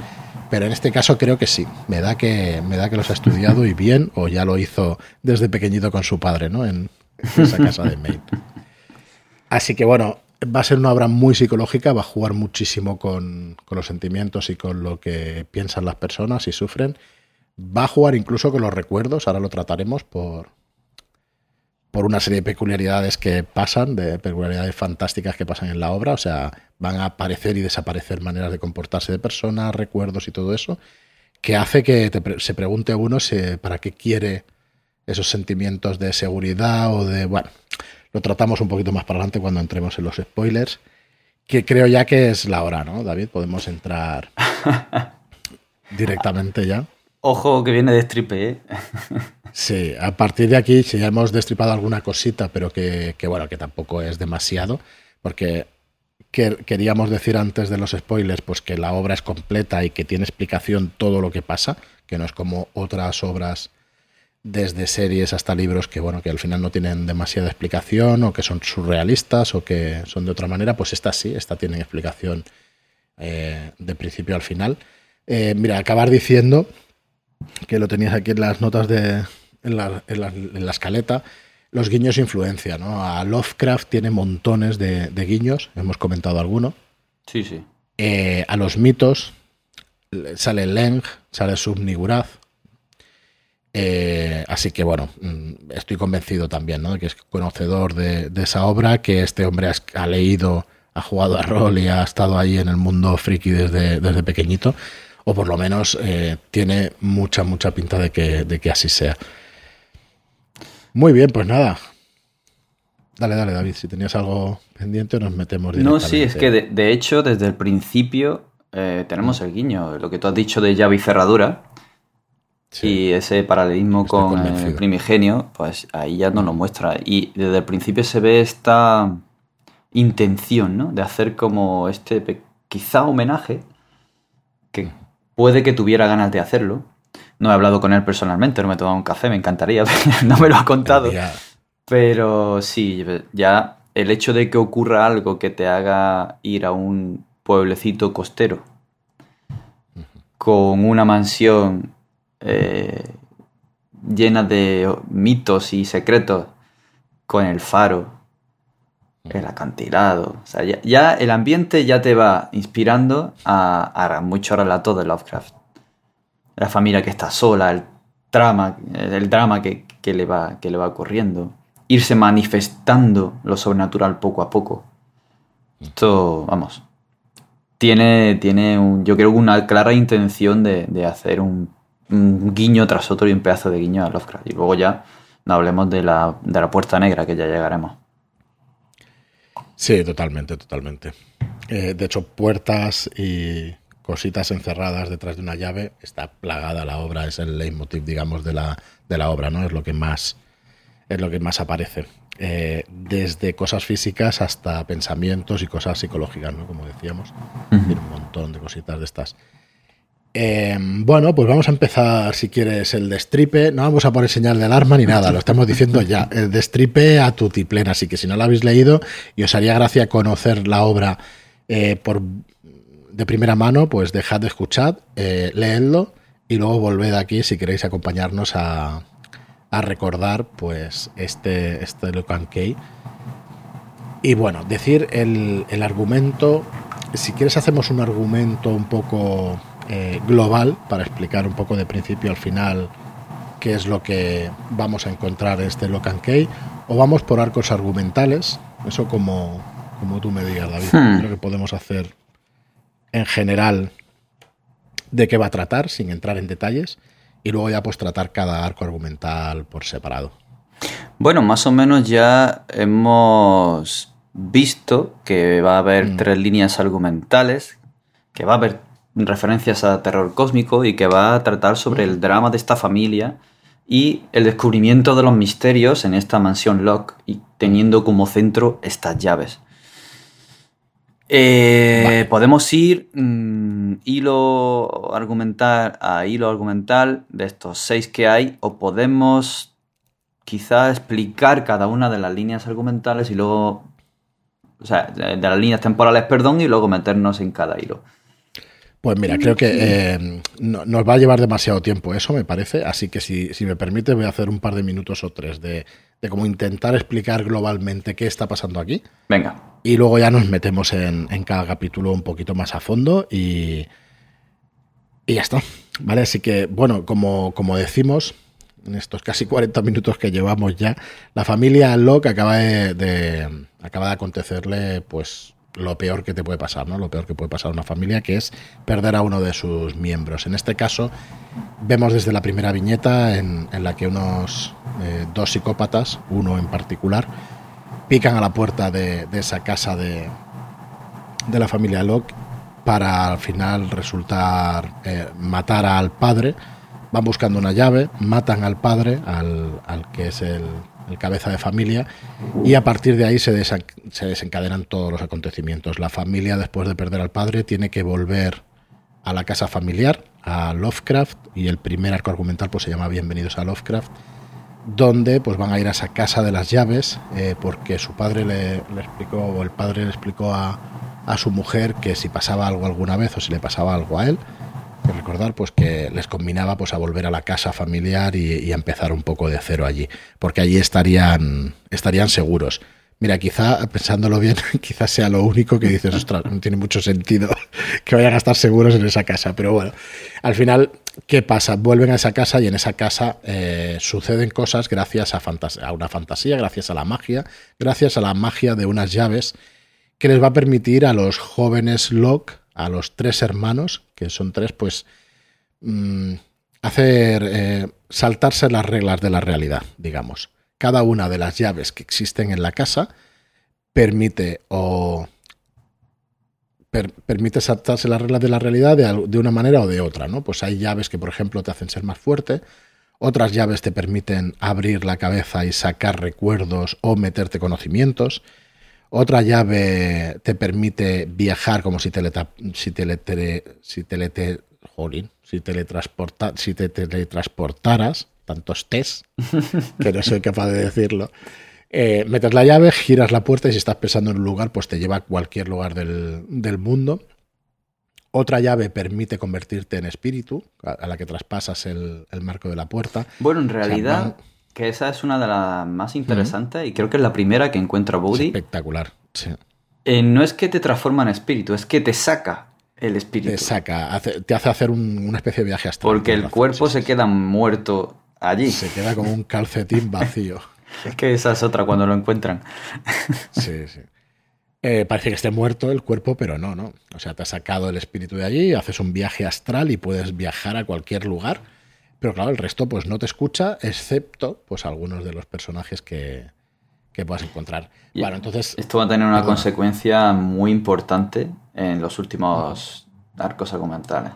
pero en este caso creo que sí. Me da que, me da que los ha estudiado y bien, o ya lo hizo desde pequeñito con su padre, ¿no? En, esa casa de Maine. Así que bueno, va a ser una obra muy psicológica, va a jugar muchísimo con, los sentimientos y con lo que piensan las personas y sufren. Va a jugar incluso con los recuerdos, ahora lo trataremos por, por una serie de peculiaridades que pasan, de peculiaridades fantásticas que pasan en la obra, o sea, van a aparecer y desaparecer maneras de comportarse de personas, recuerdos y todo eso, que hace que se pregunte a uno si, para qué quiere esos sentimientos de seguridad o de, bueno, lo tratamos un poquito más para adelante cuando entremos en los spoilers, que creo ya que es la hora, ¿no, David? Podemos entrar directamente ya. Ojo que viene de stripe, ¿eh? sí, a partir de aquí, si ya hemos destripado alguna cosita, pero que, bueno, que tampoco es demasiado, porque queríamos decir antes de los spoilers, pues que la obra es completa y que tiene explicación todo lo que pasa, que no es como otras obras desde series hasta libros que bueno que al final no tienen demasiada explicación o que son surrealistas o que son de otra manera pues esta sí esta tiene explicación eh, de principio al final eh, mira acabar diciendo que lo tenías aquí en las notas de. en la, en la, escaleta. Los guiños influencia, ¿no? A Lovecraft tiene montones de, guiños, hemos comentado alguno. Sí, sí. Eh, a los mitos sale Leng, sale Subniguraz. Eh, así que bueno, mm, estoy convencido también, ¿no? Que es conocedor de, esa obra, que este hombre ha, leído, ha jugado a rol y ha estado ahí en el mundo friki desde, desde pequeñito o por lo menos eh, tiene mucha, mucha pinta de que, de que así sea. Muy bien, pues nada. Dale, dale, David, si tenías algo pendiente nos metemos No, sí, es que de, hecho desde el principio eh, tenemos el guiño, lo que tú has dicho de llave y cerradura. y ese paralelismo con el primigenio, pues ahí ya nos lo muestra. Y desde el principio se ve esta intención, ¿no? De hacer como este quizá homenaje que Puede que tuviera ganas de hacerlo. No he hablado con él personalmente, no me he tomado un café, me encantaría, no me lo ha contado. Pero sí, ya el hecho de que ocurra algo que te haga ir a un pueblecito costero con una mansión eh, llena de mitos y secretos, con el faro, el acantilado. O sea, ya, el ambiente ya te va inspirando a, a mucho relato de Lovecraft. La familia que está sola, el drama, el drama que, qué le va, qué le va ocurriendo. Irse manifestando lo sobrenatural poco a poco. Esto, vamos, tiene, tiene un, yo creo una clara intención de, hacer un, guiño tras otro y un pedazo de guiño a Lovecraft. Y luego ya no hablemos de la, de la puerta negra, que ya llegaremos. Sí, totalmente, totalmente. Eh, de hecho, puertas y cositas encerradas detrás de una llave está plagada la obra, es el leitmotiv, digamos, de la, de la obra, ¿no? Es lo que más, es lo que más aparece. Eh, desde cosas físicas hasta pensamientos y cosas psicológicas, ¿no? Como decíamos. Tiene un montón de cositas de estas. Eh, bueno, pues vamos a empezar, si quieres, el destripe. No vamos a poner señal de alarma ni nada, lo estamos diciendo ya. El destripe a tu tiplena. Así que si no lo habéis leído y os haría gracia conocer la obra eh, por, de primera mano, pues dejad de escuchar, leedlo y luego volved aquí si queréis acompañarnos a, a recordar pues este, este Locan Key. Y bueno, decir el, el, argumento, si quieres hacemos un argumento un poco eh, global para explicar un poco de principio al final qué es lo que vamos a encontrar en este Locan Key, o vamos por arcos argumentales, eso como, como tú me digas, David, hmm. creo que podemos hacer en general de qué va a tratar, sin entrar en detalles y luego ya pues tratar cada arco argumental por separado. Bueno, más o menos ya hemos visto que va a haber mm. tres líneas argumentales, que va a haber referencias a terror cósmico y que va a tratar sobre el drama de esta familia y el descubrimiento de los misterios en esta mansión Locke y teniendo como centro estas llaves. Eh, podemos ir mm, hilo argumental a hilo argumental de estos seis que hay, o podemos quizá explicar cada una de las líneas argumentales y luego. O sea, de las líneas temporales, perdón, y luego meternos en cada hilo. Pues mira, creo que eh, nos va a llevar demasiado tiempo eso, me parece. Así que si, me permite, voy a hacer un par de minutos o tres de, de cómo intentar explicar globalmente qué está pasando aquí. Venga. Y luego ya nos metemos en, cada capítulo un poquito más a fondo y, y ya está. ¿Vale? Así que, bueno, como, como decimos, en estos casi 40 minutos que llevamos ya, la familia Locke acaba de, acaba de acontecerle, pues, lo peor que te puede pasar, ¿no? Lo peor que puede pasar a una familia, que es perder a uno de sus miembros. En este caso, vemos desde la primera viñeta en, la que unos eh, dos psicópatas, uno en particular, pican a la puerta de, esa casa de, de, la familia Locke para al final resultar eh, matar al padre. Van buscando una llave, matan al padre, al, al que es el, el cabeza de familia, y a partir de ahí se, se, desencadenan todos los acontecimientos. La familia, después de perder al padre, tiene que volver a la casa familiar, a Lovecraft, y el primer arco argumental pues, se llama Bienvenidos a Lovecraft, donde pues, van a ir a esa casa de las llaves, eh, porque su padre le, explicó, o el padre le explicó a su mujer que si pasaba algo alguna vez o si le pasaba algo a él, recordar pues que les combinaba pues a volver a la casa familiar y, a empezar un poco de cero allí, porque allí estarían, estarían seguros. Mira, quizá, pensándolo bien, quizás sea lo único que dices, ostras, no tiene mucho sentido que vayan a estar seguros en esa casa. Pero bueno, al final, ¿qué pasa? Vuelven a esa casa y en esa casa eh, suceden cosas gracias a, a, una fantasía, gracias a la magia, gracias a la magia de unas llaves que les va a permitir a los jóvenes Locke a los tres hermanos, que son tres, pues mm, hacer eh, saltarse las reglas de la realidad, digamos. Cada una de las llaves que existen en la casa permite o permite saltarse las reglas de la realidad de, de, una manera o de otra, ¿no? Pues hay llaves que, por ejemplo, te hacen ser más fuerte, otras llaves te permiten abrir la cabeza y sacar recuerdos o meterte conocimientos. Otra llave te permite viajar como si, si, si, si, teletransporta si te teletransportaras, tantos test, que no soy capaz de decirlo. Eh, metes la llave, giras la puerta y si estás pensando en un lugar, pues te lleva a cualquier lugar del, mundo. Otra llave permite convertirte en espíritu, a, la que traspasas el, marco de la puerta. Bueno, en realidad... Que esa es una de las más interesantes y creo que es la primera que encuentra Bodhi. Espectacular, sí. Eh, no es que te transforma en espíritu, es que te saca el espíritu. Te saca, te hace hacer una especie de viaje astral. Porque el cuerpo se queda muerto allí. Se queda como un calcetín vacío. es que esa es otra cuando lo encuentran. sí, sí. Eh, parece que esté muerto el cuerpo, pero no, no. O sea, te has sacado el espíritu de allí, haces un viaje astral y puedes viajar a cualquier lugar. Pero claro, el resto pues no te escucha, excepto pues algunos de los personajes que, que puedas encontrar. bueno, entonces... Esto va a tener una consecuencia muy importante en los últimos arcos argumentales.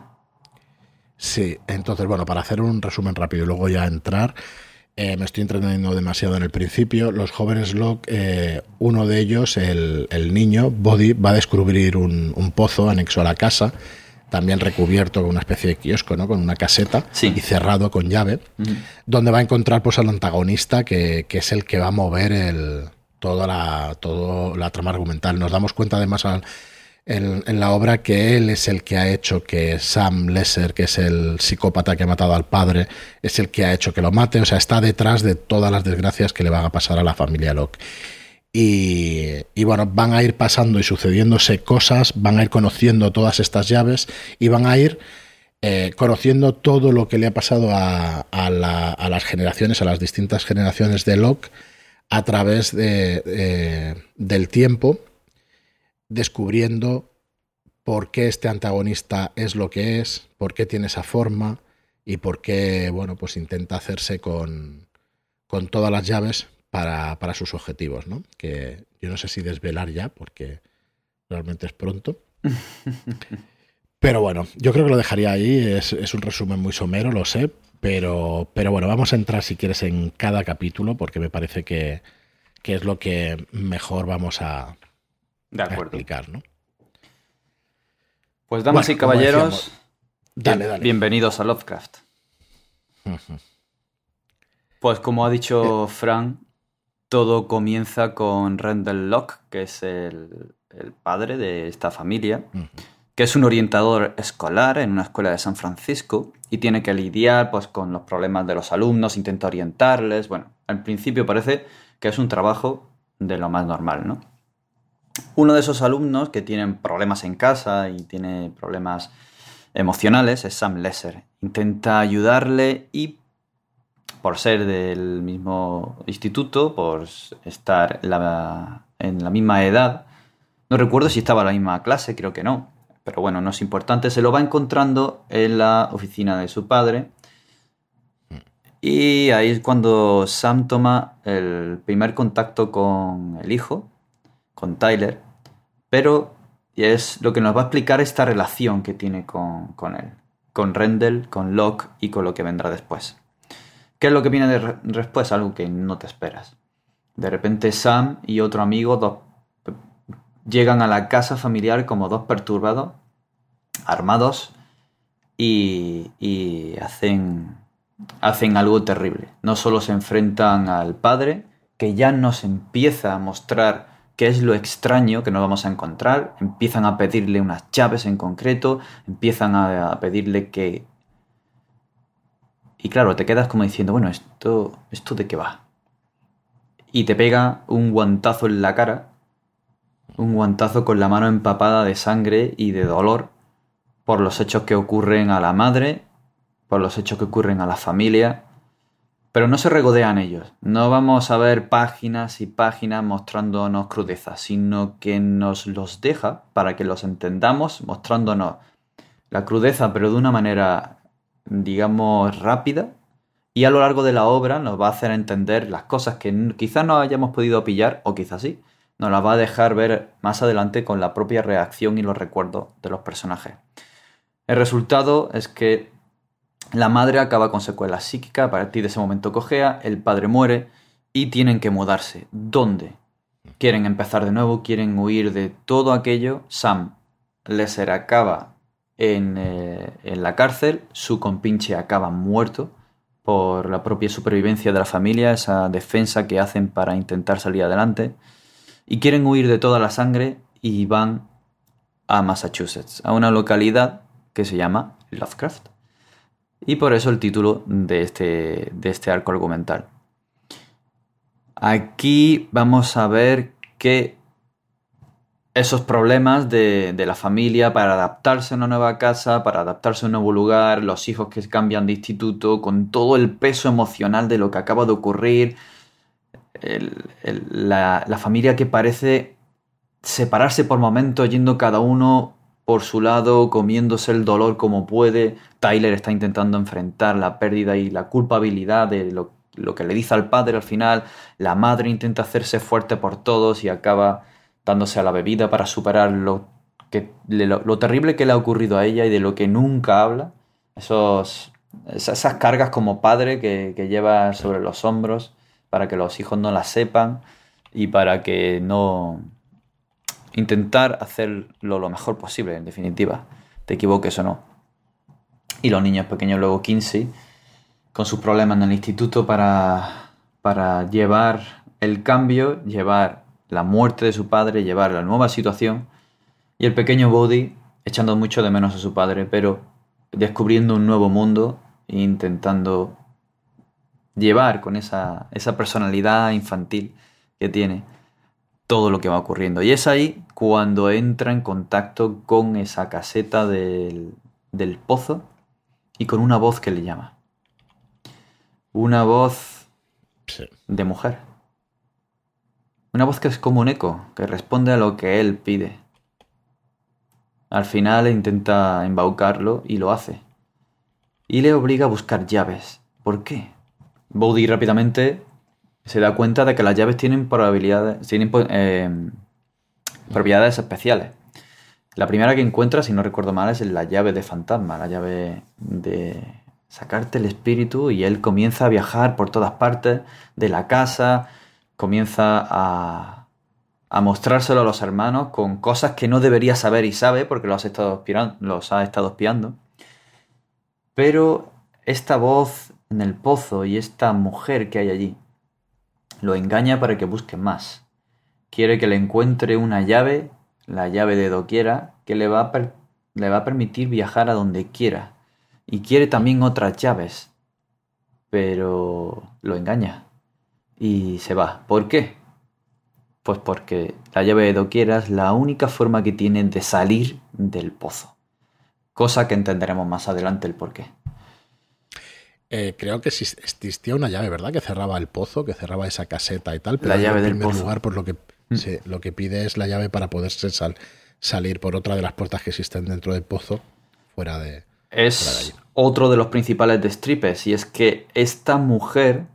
Sí, entonces, bueno, para hacer un resumen rápido y luego ya entrar, eh, me estoy entreteniendo demasiado en el principio. Los jóvenes Locke, eh, uno de ellos, el, niño, Body, va a descubrir un, pozo anexo a la casa, también recubierto con una especie de kiosco, ¿no? con una caseta y cerrado con llave, donde va a encontrar pues, al antagonista, que, es el que va a mover el, toda, la, toda la trama argumental. Nos damos cuenta además al en, la obra que él es el que ha hecho que Sam Lesser, que es el psicópata que ha matado al padre, es el que ha hecho que lo mate, o sea, está detrás de todas las desgracias que le van a pasar a la familia Locke. Y, bueno, van a ir pasando y sucediéndose cosas, van a ir conociendo todas estas llaves y van a ir eh, conociendo todo lo que le ha pasado a, las generaciones, a las distintas generaciones de Locke a través de, del tiempo descubriendo por qué este antagonista es lo que es, por qué tiene esa forma y por qué, bueno, pues intenta hacerse con todas las llaves para, para, sus objetivos, ¿no? Que yo no sé si desvelar ya, porque realmente es pronto. Pero bueno, yo creo que lo dejaría ahí. Es, es, un resumen muy somero, lo sé. Pero, pero bueno, vamos a entrar si quieres en cada capítulo, porque me parece que, que es lo que mejor vamos a, de acuerdo. explicar, ¿no? Pues damas y caballeros, bienvenidos a Lovecraft. Pues como ha dicho eh. Todo comienza con Rendell Locke, que es el, padre de esta familia, que es un orientador escolar en una escuela de San Francisco y tiene que lidiar pues, con los problemas de los alumnos, intenta orientarles. Bueno, al principio parece que es un trabajo de lo más normal, ¿no? Uno de esos alumnos que tienen problemas en casa y tiene problemas emocionales es Sam Lesser. Intenta ayudarle y por ser del mismo instituto, por estar en la misma edad, no recuerdo si estaba en la misma clase, creo que no, pero bueno, no es importante, se lo va encontrando en la oficina de su padre. Y ahí es cuando Sam toma el primer contacto con el hijo, con Tyler, pero es lo que nos va a explicar esta relación que tiene con, él, con Rendell, con Locke y con lo que vendrá después. ¿Qué es lo que viene de después? Algo que no te esperas. De repente Sam y otro amigo llegan a la casa familiar como dos perturbados, armados, y, y hacen, hacen algo terrible. No solo se enfrentan al padre, que ya nos empieza a mostrar qué es lo extraño que no vamos a encontrar, empiezan a pedirle unas llaves en concreto, empiezan a, pedirle que... Y claro, te quedas como diciendo, bueno, ¿esto, ¿esto de qué va? Y te pega un guantazo en la cara, un guantazo con la mano empapada de sangre y de dolor por los hechos que ocurren a la madre, por los hechos que ocurren a la familia, pero no se regodean ellos. No vamos a ver páginas y páginas mostrándonos crudezas, sino que nos los deja para que los entendamos mostrándonos la crudeza, pero de una manera, digamos, rápida. Y a lo largo de la obra nos va a hacer entender las cosas que quizás no hayamos podido pillar, o quizás sí. Nos las va a dejar ver más adelante con la propia reacción y los recuerdos de los personajes. El resultado es que la madre acaba con secuelas psíquicas, a partir de ese momento cojea, el padre muere y tienen que mudarse. ¿Dónde? Quieren empezar de nuevo, quieren huir de todo aquello. Sam Lesser acaba en, eh, en la cárcel, su compinche acaba muerto por la propia supervivencia de la familia, esa defensa que hacen para intentar salir adelante. Y quieren huir de toda la sangre y van a Massachusetts, a una localidad que se llama Lovecraft. Y por eso el título de este, de este arco argumental. Aquí vamos a ver que esos problemas de, la familia para adaptarse a una nueva casa, para adaptarse a un nuevo lugar, los hijos que cambian de instituto, con todo el peso emocional de lo que acaba de ocurrir, la, la familia que parece separarse por momentos, yendo cada uno por su lado, comiéndose el dolor como puede. Tyler está intentando enfrentar la pérdida y la culpabilidad de lo, lo que le dice al padre al final. La madre intenta hacerse fuerte por todos y acaba dándose a la bebida para superar lo, que, lo, terrible que le ha ocurrido a ella y de lo que nunca habla. Esos, esas cargas como padre que, lleva sobre los hombros para que los hijos no las sepan y para que no intentar hacerlo lo mejor posible, en definitiva, te equivoques o no. Y los niños pequeños luego 15 con sus problemas en el instituto para, para llevar el cambio, llevar la muerte de su padre, llevar la nueva situación, y el pequeño Bodhi echando mucho de menos a su padre, pero descubriendo un nuevo mundo e intentando llevar con esa, esa personalidad infantil que tiene todo lo que va ocurriendo. Y es ahí cuando entra en contacto con esa caseta del, del pozo y con una voz que le llama. Una voz de mujer. Una voz que es como un eco, que responde a lo que él pide. Al final intenta embaucarlo y lo hace. Y le obliga a buscar llaves. ¿Por qué? Bodhi rápidamente se da cuenta de que las llaves tienen probabilidades, tienen, eh, propiedades especiales. La primera que encuentra, si no recuerdo mal, es la llave de fantasma, la llave de sacarte el espíritu y él comienza a viajar por todas partes de la casa, comienza a, a mostrárselo a los hermanos con cosas que no debería saber y sabe porque los, estado los ha estado espiando. Pero esta voz en el pozo y esta mujer que hay allí lo engaña para que busque más. Quiere que le encuentre una llave, la llave de doquiera, que le va a, le va a permitir viajar a donde quiera. Y quiere también otras llaves. Pero lo engaña. Y se va. ¿Por qué? Pues porque la llave de doquiera es la única forma que tiene de salir del pozo. Cosa que entenderemos más adelante el por qué. Eh, creo que existía una llave, ¿verdad? Que cerraba el pozo, que cerraba esa caseta y tal. Pero la llave en primer lugar, por lo que, mm. lo que pide es la llave para poderse salir por otra de las puertas que existen dentro del pozo, fuera de. Es otro de los principales destripes, y es que esta mujer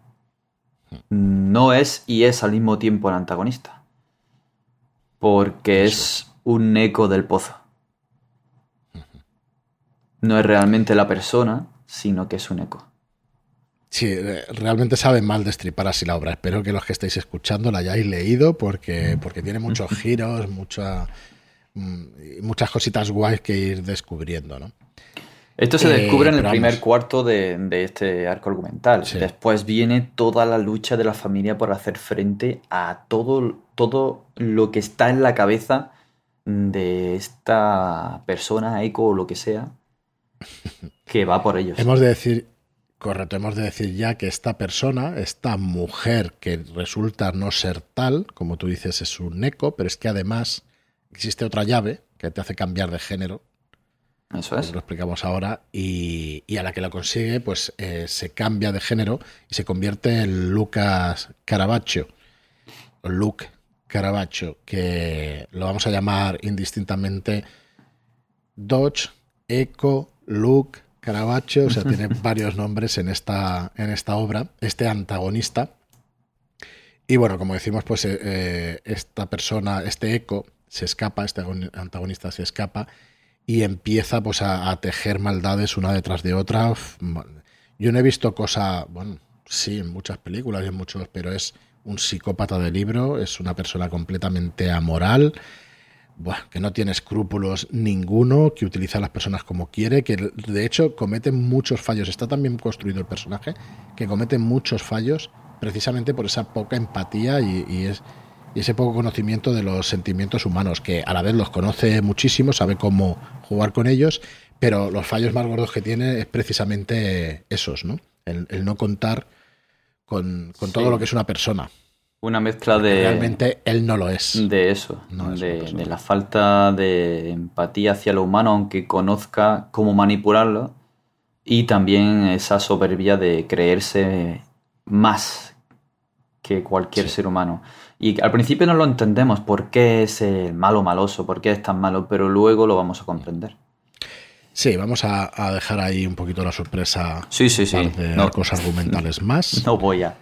no es y es al mismo tiempo el antagonista. Porque es un eco del pozo. No es realmente la persona, sino que es un eco. Sí, realmente sabe mal destripar así la obra. Espero que los que estéis escuchando la hayáis leído porque, porque tiene muchos giros, mucha, mm, muchas cositas guays que ir descubriendo, ¿no? Esto se descubre en el eh, primer cuarto de, este arco argumental. Después viene toda la lucha de la familia por hacer frente a todo, todo lo que está en la cabeza de esta persona, eco o lo que sea, que va por ellos. Hemos de decir, Correcto, hemos de decir ya que esta persona, esta mujer que resulta no ser tal, como tú dices, es un eco, pero es que además existe otra llave que te hace cambiar de género. Eso es. Lo explicamos ahora. Y, a la que lo consigue, pues eh, se cambia de género y se convierte en Lucas Caravaggio. O Luke Caravaggio, que lo vamos a llamar indistintamente Dodge, Eco, Luke, Caravaggio, o sea, tiene varios nombres en esta, en esta obra, este antagonista. Y bueno, como decimos, pues eh, eh, esta persona, este eco, se escapa, este antagonista se escapa y empieza pues a, tejer maldades una detrás de otra. Yo no he visto cosa, bueno, sí, en muchas películas y en muchos, pero es un psicópata de libro, es una persona completamente amoral, que no tiene escrúpulos ninguno, que utiliza a las personas como quiere, que de hecho comete muchos fallos. Está tan bien construido el personaje que comete muchos fallos precisamente por esa poca empatía y, es, ese poco conocimiento de los sentimientos humanos, que a la vez los conoce muchísimo, sabe cómo jugar con ellos, pero los fallos más gordos que tiene es precisamente esos, ¿no? El, no contar con, todo lo que es una persona. una mezcla de... Realmente él no lo es. De eso, de, la falta de empatía hacia lo humano, aunque conozca cómo manipularlo, y también esa soberbia de creerse más que cualquier ser humano. Y al principio no lo entendemos por qué es el malo maloso, por qué es tan malo, pero luego lo vamos a comprender. Sí, vamos a, dejar ahí un poquito la sorpresa sí, sí, sí. de arcos argumentales más. No voy a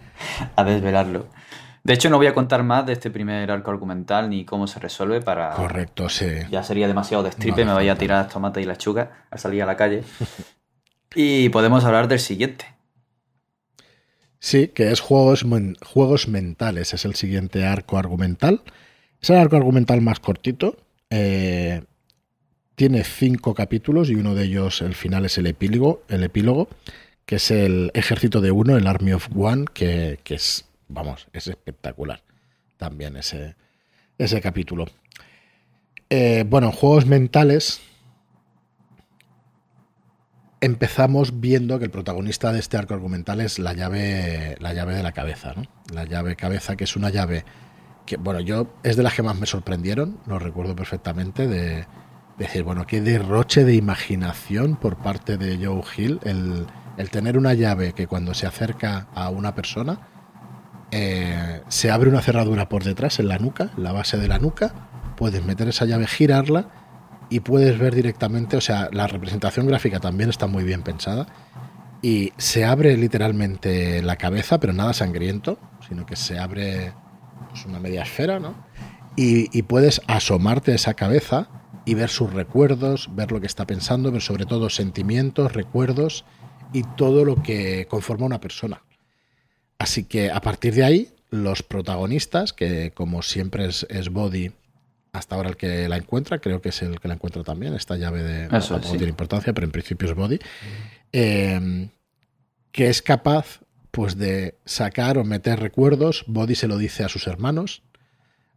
desvelarlo. De hecho, no voy a contar más de este primer arco argumental ni cómo se resuelve para. Correcto, sí. Ya sería demasiado de stripe, me vaya a tirar tomate y lechuga a salir a la calle. y podemos hablar del siguiente. Sí, que es juegos, juegos mentales. Es el siguiente arco argumental. Es el arco argumental más cortito. Eh, tiene cinco capítulos y uno de ellos, el final, es el epílogo, el epílogo que es el ejército de uno, el Army of One, que, que es vamos, es espectacular también ese, ese capítulo. Eh, bueno, juegos mentales. Empezamos viendo que el protagonista de este arco argumental es la llave, la llave de la cabeza, ¿no? La llave cabeza, que es una llave que, bueno, yo es de las que más me sorprendieron, lo recuerdo perfectamente, de, decir, bueno, qué derroche de imaginación por parte de Joe Hill el, el tener una llave que cuando se acerca a una persona eh, se abre una cerradura por detrás en la nuca, en la base de la nuca, puedes meter esa llave, girarla y puedes ver directamente, o sea, la representación gráfica también está muy bien pensada y se abre literalmente la cabeza, pero nada sangriento, sino que se abre pues, una media esfera, ¿no? Y, puedes asomarte a esa cabeza y ver sus recuerdos, ver lo que está pensando, ver sobre todo sentimientos, recuerdos y todo lo que conforma una persona. Así que a partir de ahí, los protagonistas, que como siempre es, Body, hasta ahora el que la encuentra, creo que es el que la encuentra también, esta llave de... Eso, no tiene importancia, pero en principio es Body, em, que es capaz pues de sacar o meter recuerdos. Body se lo dice a sus hermanos,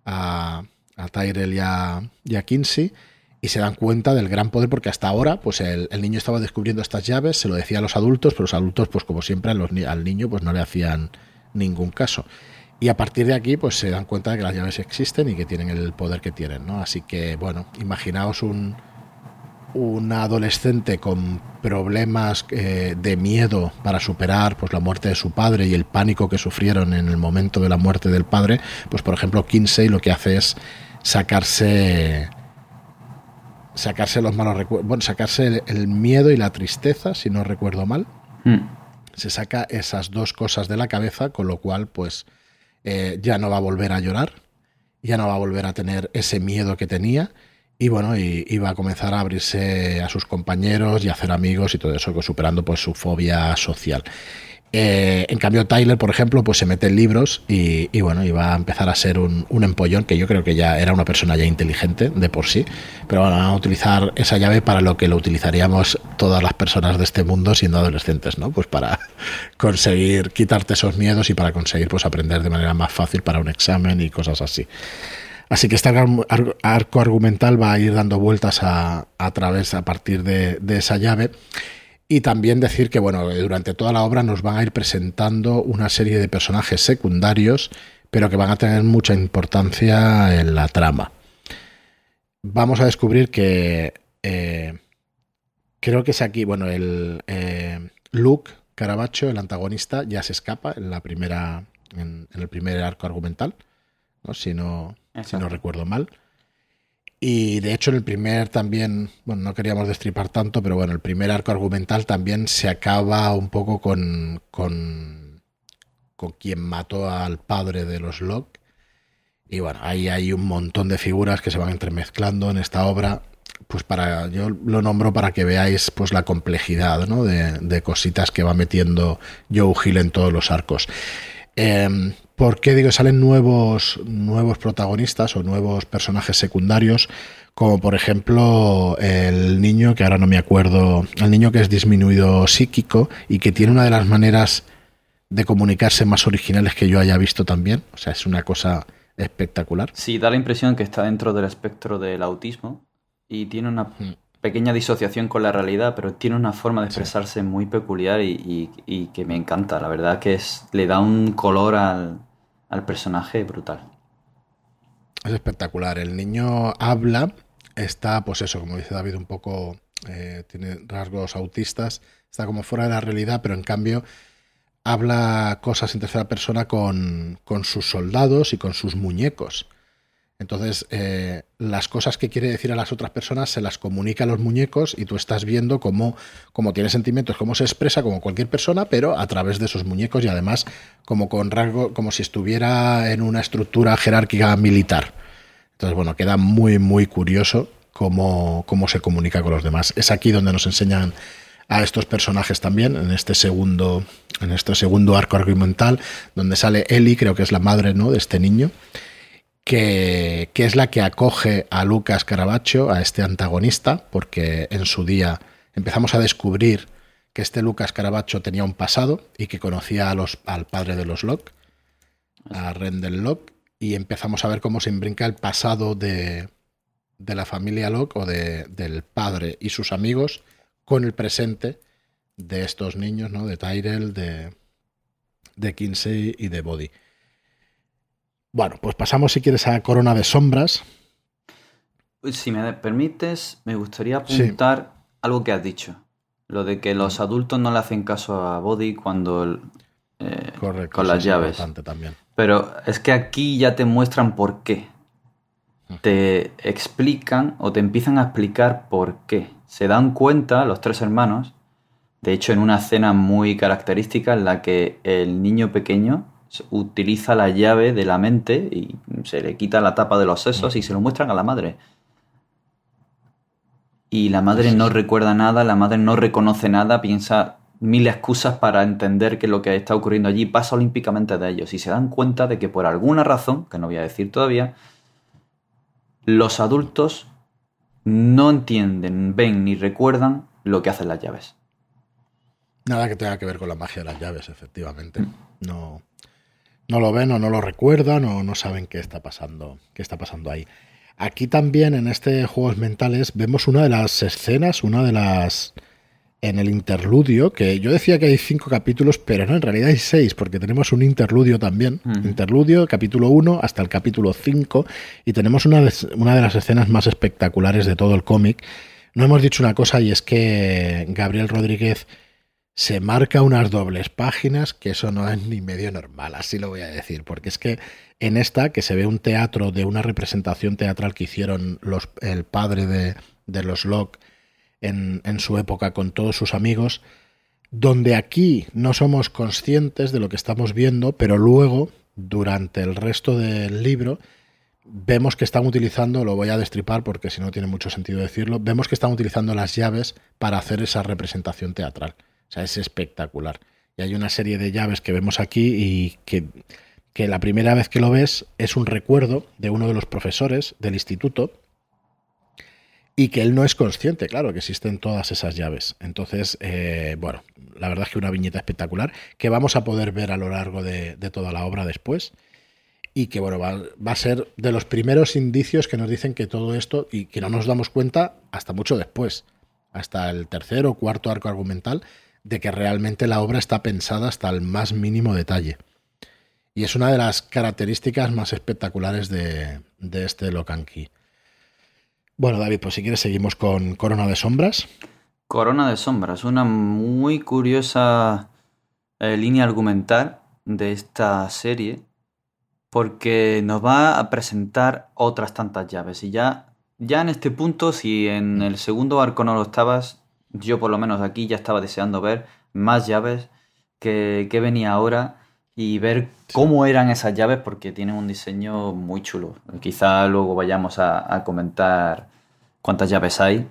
a, a Tyrell y a, y a Kinsey, y se dan cuenta del gran poder porque hasta ahora pues el, niño estaba descubriendo estas llaves, se lo decía a los adultos, pero los adultos pues como siempre al niño pues no le hacían ningún caso. Y a partir de aquí pues se dan cuenta de que las llaves existen y que tienen el poder que tienen, ¿no? Así que bueno, imaginaos un, un adolescente con problemas eh, de miedo para superar pues la muerte de su padre y el pánico que sufrieron en el momento de la muerte del padre, pues por ejemplo Kinsey lo que hace es sacarse sacarse los malos recuerdos, bueno, sacarse el, miedo y la tristeza, si no recuerdo mal. Hmm. Se saca esas dos cosas de la cabeza, con lo cual, pues, eh, ya no va a volver a llorar, ya no va a volver a tener ese miedo que tenía. Y bueno, y, va a comenzar a abrirse a sus compañeros y a hacer amigos y todo eso, superando pues su fobia social. Eh, en cambio, Tyler, por ejemplo, pues se mete en libros y, bueno, y va a empezar a ser un, empollón, que yo creo que ya era una persona ya inteligente de por sí, pero van a utilizar esa llave para lo que lo utilizaríamos todas las personas de este mundo siendo adolescentes, ¿no? Pues para conseguir quitarte esos miedos y para conseguir pues aprender de manera más fácil para un examen y cosas así. Así que este arco argumental va a ir dando vueltas a, través, a partir de esa llave. Y también decir que, bueno, durante toda la obra nos van a ir presentando una serie de personajes secundarios, pero que van a tener mucha importancia en la trama. Vamos a descubrir que eh, creo que es aquí, bueno, el eh, Luke Caravaggio, el antagonista, ya se escapa en la primera, en, el primer arco argumental, ¿no? Si no, si no recuerdo mal. Y de hecho en el primer también, bueno, no queríamos destripar tanto, pero bueno, el primer arco argumental también se acaba un poco con, con, con quien mató al padre de los Locke. Y bueno, ahí hay un montón de figuras que se van entremezclando en esta obra. Pues para, yo lo nombro para que veáis pues la complejidad ¿no? de, de cositas que va metiendo Joe Hill en todos los arcos. Eh, ¿Por qué digo salen nuevos, nuevos protagonistas o nuevos personajes secundarios? Como por ejemplo el niño, que ahora no me acuerdo, el niño que es disminuido psíquico y que tiene una de las maneras de comunicarse más originales que yo haya visto también. O sea, es una cosa espectacular. Sí, da la impresión que está dentro del espectro del autismo y tiene una mm pequeña disociación con la realidad, pero tiene una forma de expresarse muy peculiar y, que me encanta. La verdad que es, le da un color al, al personaje brutal. Es espectacular. El niño habla, está, pues eso, como dice David, un poco, eh, tiene rasgos autistas, está como fuera de la realidad, pero en cambio habla cosas en tercera persona con, con sus soldados y con sus muñecos. Entonces, eh, las cosas que quiere decir a las otras personas se las comunica a los muñecos y tú estás viendo cómo, cómo tiene sentimientos, cómo se expresa como cualquier persona, pero a través de esos muñecos y además como con rasgo, como si estuviera en una estructura jerárquica militar. Entonces, bueno, queda muy, muy curioso cómo, cómo se comunica con los demás. Es aquí donde nos enseñan a estos personajes también, en este segundo, en este segundo arco argumental, donde sale Ellie, creo que es la madre ¿no? de este niño que, es la que acoge a Lucas Caravaggio, a este antagonista, porque en su día empezamos a descubrir que este Lucas Caravaggio tenía un pasado y que conocía a los, al padre de los Locke, a Rendell Locke, y empezamos a ver cómo se imbrinca el pasado de, de la familia Locke o de, del padre y sus amigos con el presente de estos niños, ¿no? De Tyrell, de, de Kinsey y de Body. Bueno, pues pasamos si quieres a Corona de Sombras. Si me permites, me gustaría apuntar algo que has dicho. Lo de que los adultos no le hacen caso a Body cuando eh, con las llaves. También. Pero es que aquí ya te muestran por qué. Te explican o te empiezan a explicar por qué. Se dan cuenta los tres hermanos, de hecho en una escena muy característica en la que el niño pequeño utiliza la llave de la mente y se le quita la tapa de los sesos y se lo muestran a la madre. Y la madre no recuerda nada, la madre no reconoce nada, piensa mil excusas para entender que lo que está ocurriendo allí pasa olímpicamente de ellos y se dan cuenta de que por alguna razón, que no voy a decir todavía, los adultos no entienden, ven ni recuerdan lo que hacen las llaves. Nada que tenga que ver con la magia de las llaves, efectivamente. Mm. No, no lo ven o no lo recuerdan o no saben qué está pasando, qué está pasando ahí. Aquí también en este Juegos Mentales vemos una de las escenas, una de las en el interludio, que yo decía que hay cinco capítulos, pero no, en realidad hay seis, porque tenemos un interludio también. Interludio, capítulo 1 hasta el capítulo 5, y tenemos una de, una de las escenas más espectaculares de todo el cómic. No hemos dicho una cosa, y es que Gabriel Rodríguez se marca unas dobles páginas, que eso no es ni medio normal, así lo voy a decir, porque es que en esta, que se ve un teatro de una representación teatral que hicieron los, el padre de, los Locke en, en su época con todos sus amigos, donde aquí no somos conscientes de lo que estamos viendo, pero luego, durante el resto del libro, vemos que están utilizando, lo voy a destripar porque si no tiene mucho sentido decirlo, vemos que están utilizando las llaves para hacer esa representación teatral. Sea, es espectacular. Y hay una serie de llaves que vemos aquí y que, que la primera vez que lo ves es un recuerdo de uno de los profesores del instituto y que él no es consciente, claro, que existen todas esas llaves. Entonces, eh, bueno, la verdad es que una viñeta espectacular que vamos a poder ver a lo largo de, toda la obra después y que, bueno, va, va, a ser de los primeros indicios que nos dicen que todo esto y que no nos damos cuenta hasta mucho después, hasta el tercer o cuarto arco argumental, de que realmente la obra está pensada hasta el más mínimo detalle. Y es una de las características más espectaculares de, este Locan Key. Bueno, David, pues si quieres seguimos con Corona de Sombras. Corona de Sombras, una muy curiosa eh, línea argumental de esta serie, porque nos va a presentar otras tantas llaves. Y ya, ya en este punto, si en el segundo arco no lo estabas, yo por lo menos aquí ya estaba deseando ver más llaves que, venía ahora y ver cómo eran esas llaves porque tienen un diseño muy chulo. Quizá luego vayamos a, comentar cuántas llaves hay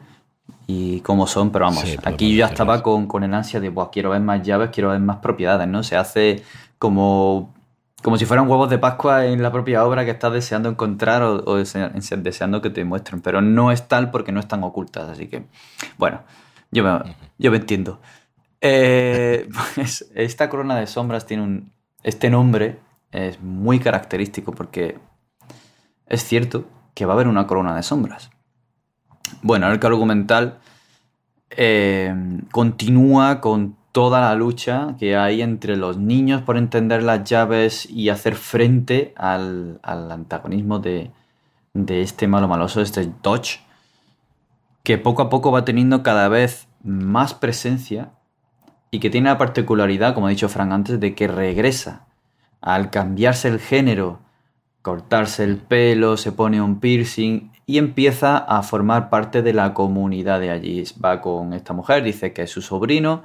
y cómo son, pero vamos, aquí yo ya estaba con, con, el ansia de, quiero ver más llaves, quiero ver más propiedades, ¿no? Se hace como, como si fueran huevos de Pascua en la propia obra que estás deseando encontrar o, o deseando que te muestren, pero no es tal porque no están ocultas, así que, bueno, yo me, yo me entiendo. Eh, pues esta corona de sombras tiene un. Este nombre es muy característico porque es cierto que va a haber una corona de sombras. Bueno, el argumental eh, continúa con toda la lucha que hay entre los niños por entender las llaves y hacer frente al, antagonismo de, de, este malo maloso, este Dodge, que poco a poco va teniendo cada vez más presencia y que tiene la particularidad, como ha dicho Frank antes, de que regresa al cambiarse el género, cortarse el pelo, se pone un piercing y empieza a formar parte de la comunidad de allí. Va con esta mujer, dice que es su sobrino,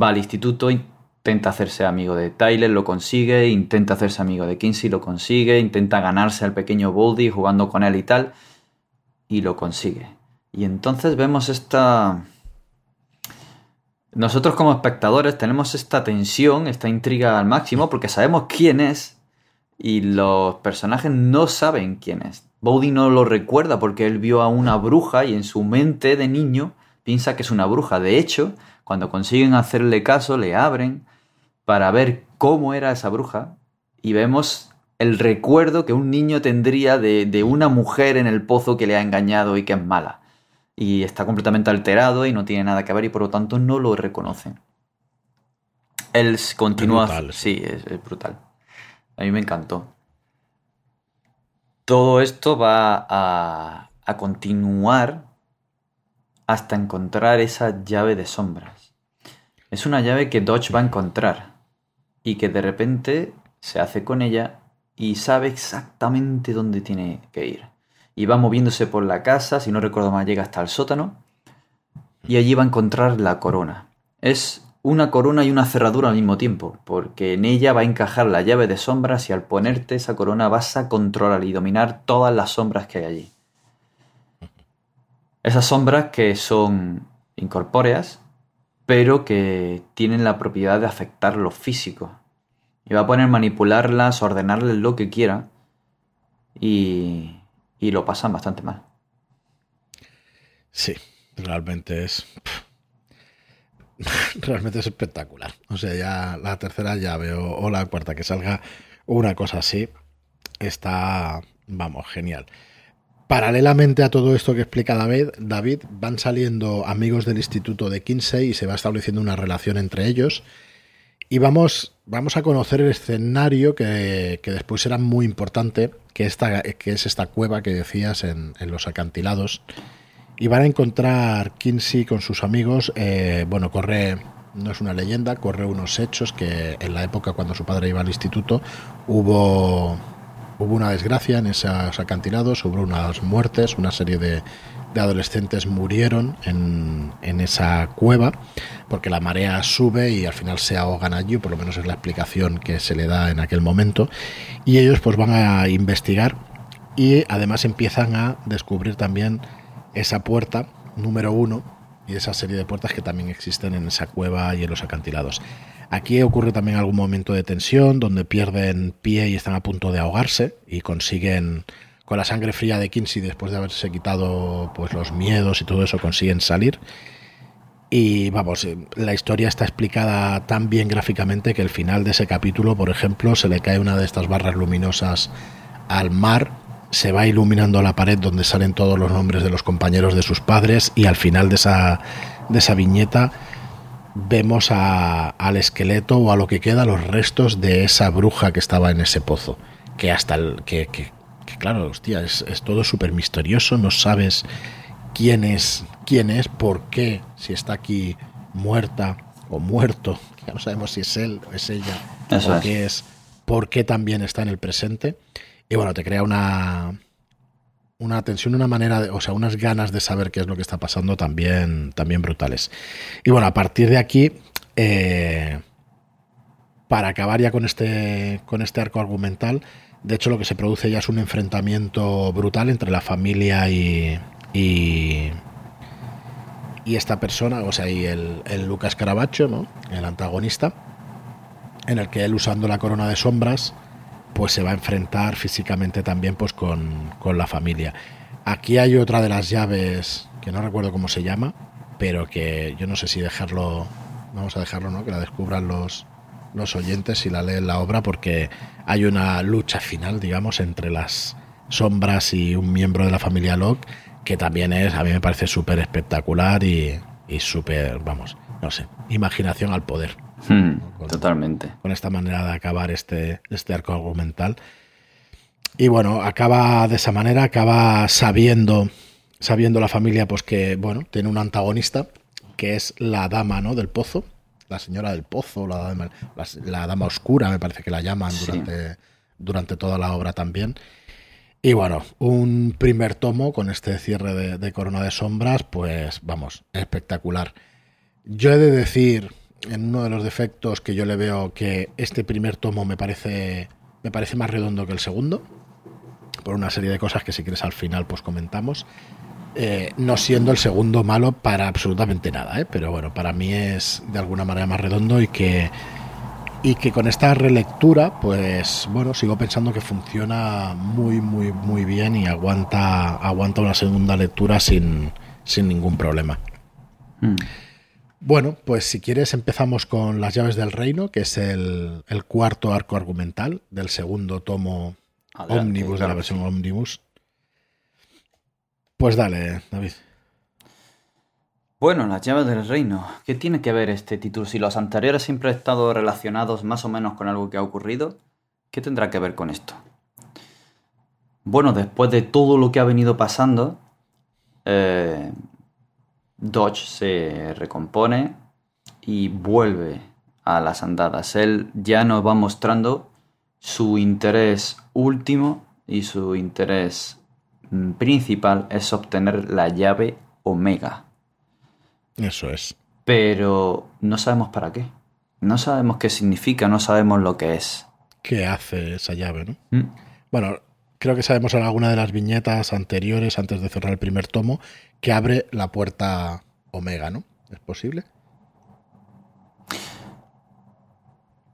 va al instituto, intenta hacerse amigo de Tyler, lo consigue, intenta hacerse amigo de Kinsey, lo consigue, intenta ganarse al pequeño Boldy jugando con él y tal, y lo consigue. Y entonces vemos esta... Nosotros como espectadores tenemos esta tensión, esta intriga al máximo, porque sabemos quién es y los personajes no saben quién es. Bowdy no lo recuerda porque él vio a una bruja y en su mente de niño piensa que es una bruja. De hecho, cuando consiguen hacerle caso, le abren para ver cómo era esa bruja y vemos el recuerdo que un niño tendría de, una mujer en el pozo que le ha engañado y que es mala. Y está completamente alterado y no tiene nada que ver y por lo tanto no lo reconocen. Él continúa... Sí, es brutal. A mí me encantó todo esto va a, continuar hasta encontrar esa llave de sombras. Es una llave que Dodge va a encontrar y que de repente se hace con ella y sabe exactamente dónde tiene que ir. Y va moviéndose por la casa, si no recuerdo mal llega hasta el sótano y allí va a encontrar la corona. Es una corona y una cerradura al mismo tiempo, porque en ella va a encajar la llave de sombras y al ponerte esa corona vas a controlar y dominar todas las sombras que hay allí. Esas sombras que son incorpóreas, pero que tienen la propiedad de afectar lo físico. Y va a poner manipularlas, ordenarles lo que quiera, y, y lo pasan bastante mal. Sí, realmente es realmente es espectacular. O sea, ya la tercera llave o, la cuarta que salga una cosa así, está, vamos, genial. Paralelamente a todo esto que explica David, David, van saliendo amigos del instituto de Kinsey y se va estableciendo una relación entre ellos. Y vamos, vamos a conocer el escenario que, después será muy importante, que, esta, que es esta cueva que decías en, en los acantilados y van a encontrar Kinsey con sus amigos. Eh, bueno, corre, no es una leyenda, corre unos hechos que en la época cuando su padre iba al instituto hubo, hubo una desgracia en esos acantilados, hubo unas muertes, una serie de, de adolescentes murieron en, en, esa cueva porque la marea sube y al final se ahogan allí, por lo menos es la explicación que se le da en aquel momento. Y ellos pues van a investigar y además empiezan a descubrir también esa puerta número uno y esa serie de puertas que también existen en esa cueva y en los acantilados. Aquí ocurre también algún momento de tensión donde pierden pie y están a punto de ahogarse y consiguen con la sangre fría de Kinsey después de haberse quitado pues los miedos y todo eso consiguen salir. Y vamos, la historia está explicada tan bien gráficamente que el final de ese capítulo, por ejemplo, se le cae una de estas barras luminosas al mar se va iluminando la pared donde salen todos los nombres de los compañeros de sus padres y al final de esa, de esa viñeta vemos al esqueleto o a lo que queda los restos de esa bruja que estaba en ese pozo. Que hasta el. que, claro, hostia, es, es todo súper misterioso, no sabes quién es, quién es, por qué, si está aquí muerta o muerto, ya no sabemos si es él o es ella, o qué es, por qué también está en el presente. Y bueno, te crea una, una tensión, una manera, de, o sea, unas ganas de saber qué es lo que está pasando también, también brutales. Y bueno, a partir de aquí, eh, para acabar ya con este, con este arco argumental, de hecho lo que se produce ya es un enfrentamiento brutal entre la familia y, y, esta persona, o sea, y el, el Lucas Caravaggio, ¿no? el antagonista, en el que él usando la corona de sombras, pues se va a enfrentar físicamente también pues con, la familia. Aquí hay otra de las llaves que no recuerdo cómo se llama, pero que yo no sé si dejarlo, vamos a dejarlo, ¿no? Que la descubran los, los oyentes si la leen la obra, porque hay una lucha final, digamos, entre las sombras y un miembro de la familia Locke, que también es, a mí me parece súper espectacular y, y súper, vamos, no sé, imaginación al poder. Hmm, totalmente. Con esta manera de acabar este, este arco argumental. Y bueno, acaba de esa manera, acaba sabiendo, sabiendo la familia, pues que, bueno, tiene un antagonista, que es la dama, ¿no? Del pozo, la señora del pozo, la dama, la, dama oscura, me parece que la llaman durante, durante toda la obra también. Y bueno, un primer tomo con este cierre de, Corona de Sombras, pues vamos, espectacular. Yo he de decir, en uno de los defectos que yo le veo, que este primer tomo me parece, me parece más redondo que el segundo, por una serie de cosas que si quieres al final pues comentamos. Eh, no siendo el segundo malo para absolutamente nada, ¿eh? pero bueno, para mí es de alguna manera más redondo y que y que con esta relectura, pues bueno, sigo pensando que funciona muy, muy, muy bien y aguanta, aguanta una segunda lectura sin, ningún problema. Hmm. Bueno, pues si quieres empezamos con Las llaves del reino, que es el, cuarto arco argumental del segundo tomo Omnibus, de la versión Omnibus. Pues dale, David. Bueno, las llaves del reino. ¿Qué tiene que ver este título? Si los anteriores siempre han estado relacionados más o menos con algo que ha ocurrido, ¿qué tendrá que ver con esto? Bueno, después de todo lo que ha venido pasando, eh, Dodge se recompone y vuelve a las andadas. Él ya nos va mostrando su interés último y su interés principal es obtener la llave Omega. Eso es. Pero no sabemos para qué. No sabemos qué significa, no sabemos lo que es. ¿Qué hace esa llave, no? Mm. Bueno, creo que sabemos en alguna de las viñetas anteriores, antes de cerrar el primer tomo, que abre la puerta Omega, ¿no? ¿Es posible?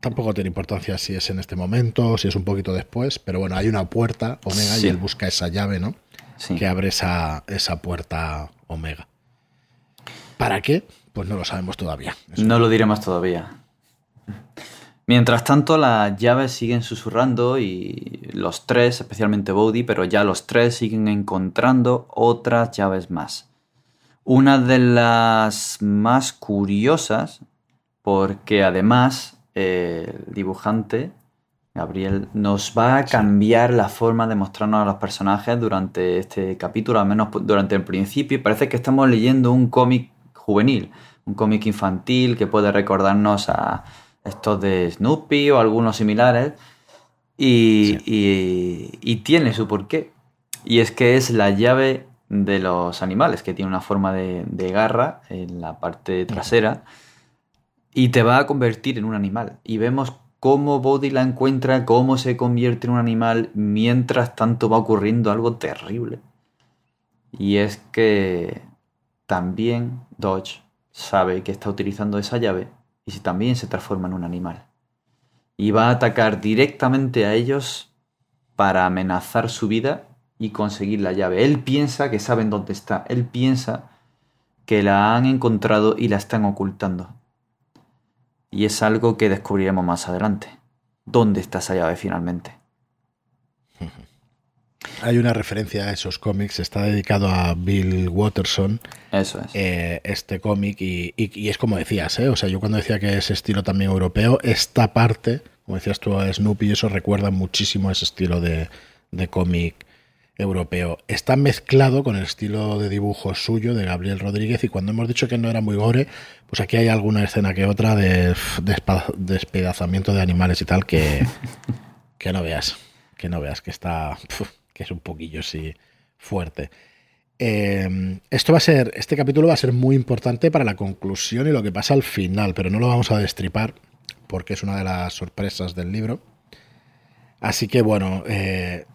Tampoco tiene importancia si es en este momento, si es un poquito después, pero bueno, hay una puerta Omega y él busca esa llave, ¿no? Sí. Que abre esa, esa puerta Omega. ¿Para qué? Pues no lo sabemos todavía. no lo diremos todavía. Mientras tanto, las llaves siguen susurrando y los tres, especialmente Bodhi, pero ya los tres siguen encontrando otras llaves más. Una de las más curiosas, porque además el dibujante, Gabriel, nos va a cambiar la forma de mostrarnos a los personajes durante este capítulo, al menos durante el principio. Parece que estamos leyendo un cómic juvenil, un cómic infantil que puede recordarnos a estos de Snoopy o algunos similares y, tiene su porqué. Y es que es la llave de los animales, que tiene una forma de, garra en la parte trasera y te va a convertir en un animal. Y vemos cómo Body la encuentra, cómo se convierte en un animal, mientras tanto va ocurriendo algo terrible. Y es que también Dodge sabe que está utilizando esa llave y también se transforma en un animal. Y va a atacar directamente a ellos para amenazar su vida y conseguir la llave. Él piensa que saben dónde está. Él piensa que la han encontrado y la están ocultando. Y es algo que descubriremos más adelante. ¿Dónde está esa llave finalmente? Hay una referencia a esos cómics, está dedicado a Bill Watterson. Eso es. Eh, este cómic, y, es como decías, ¿eh? o sea, yo cuando decía que es estilo también europeo, esta parte, como decías tú a Snoopy, eso recuerda muchísimo a ese estilo de, cómic europeo. Está mezclado con el estilo de dibujo suyo de Gabriel Rodríguez y cuando hemos dicho que no era muy gore, pues aquí hay alguna escena que otra de, despedazamiento de animales y tal que, que no veas, que no veas que está que es un poquillo así fuerte. Em, esto va a ser, este capítulo va a ser muy importante para la conclusión y lo que pasa al final, pero no lo vamos a destripar porque es una de las sorpresas del libro. Así que bueno, eh,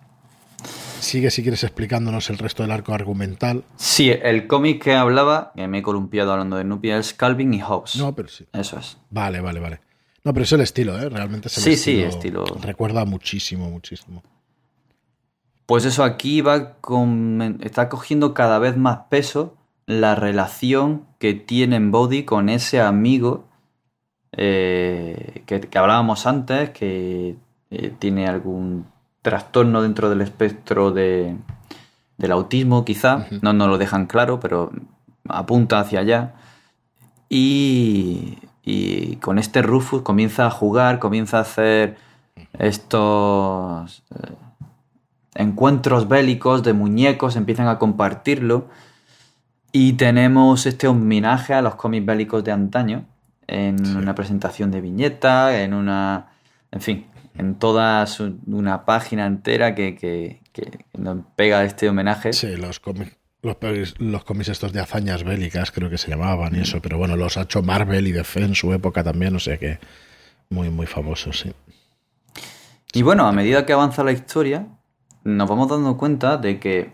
sigue si quieres explicándonos el resto del arco argumental. Sí, el cómic que hablaba, que me he columpiado hablando de Nupia, es Calvin y Hobbes. No, pero sí. Eso es. Vale, vale, vale. No, pero es el estilo, ¿eh? Realmente es el sí, estilo. Sí, estilo. Recuerda muchísimo, muchísimo. Pues eso aquí va con, está cogiendo cada vez más peso la relación que tiene Body con ese amigo eh, que, hablábamos antes, que eh, tiene algún trastorno dentro del espectro de, del autismo, quizá. No nos lo dejan claro, pero apunta hacia allá. Y, y con este Rufus comienza a jugar, comienza a hacer estos eh, encuentros bélicos de muñecos, empiezan a compartirlo. Y tenemos este homenaje a los cómics bélicos de antaño, en una presentación de viñeta, en una. En fin, en toda una página entera que, que, nos pega este homenaje. Sí, los cómics. Los, cómics estos de hazañas bélicas creo que se llamaban y eso, pero bueno, los ha hecho Marvel y DC en su época también, o sea que muy, muy famosos, sí. Y bueno, a medida que avanza la historia, nos vamos dando cuenta de que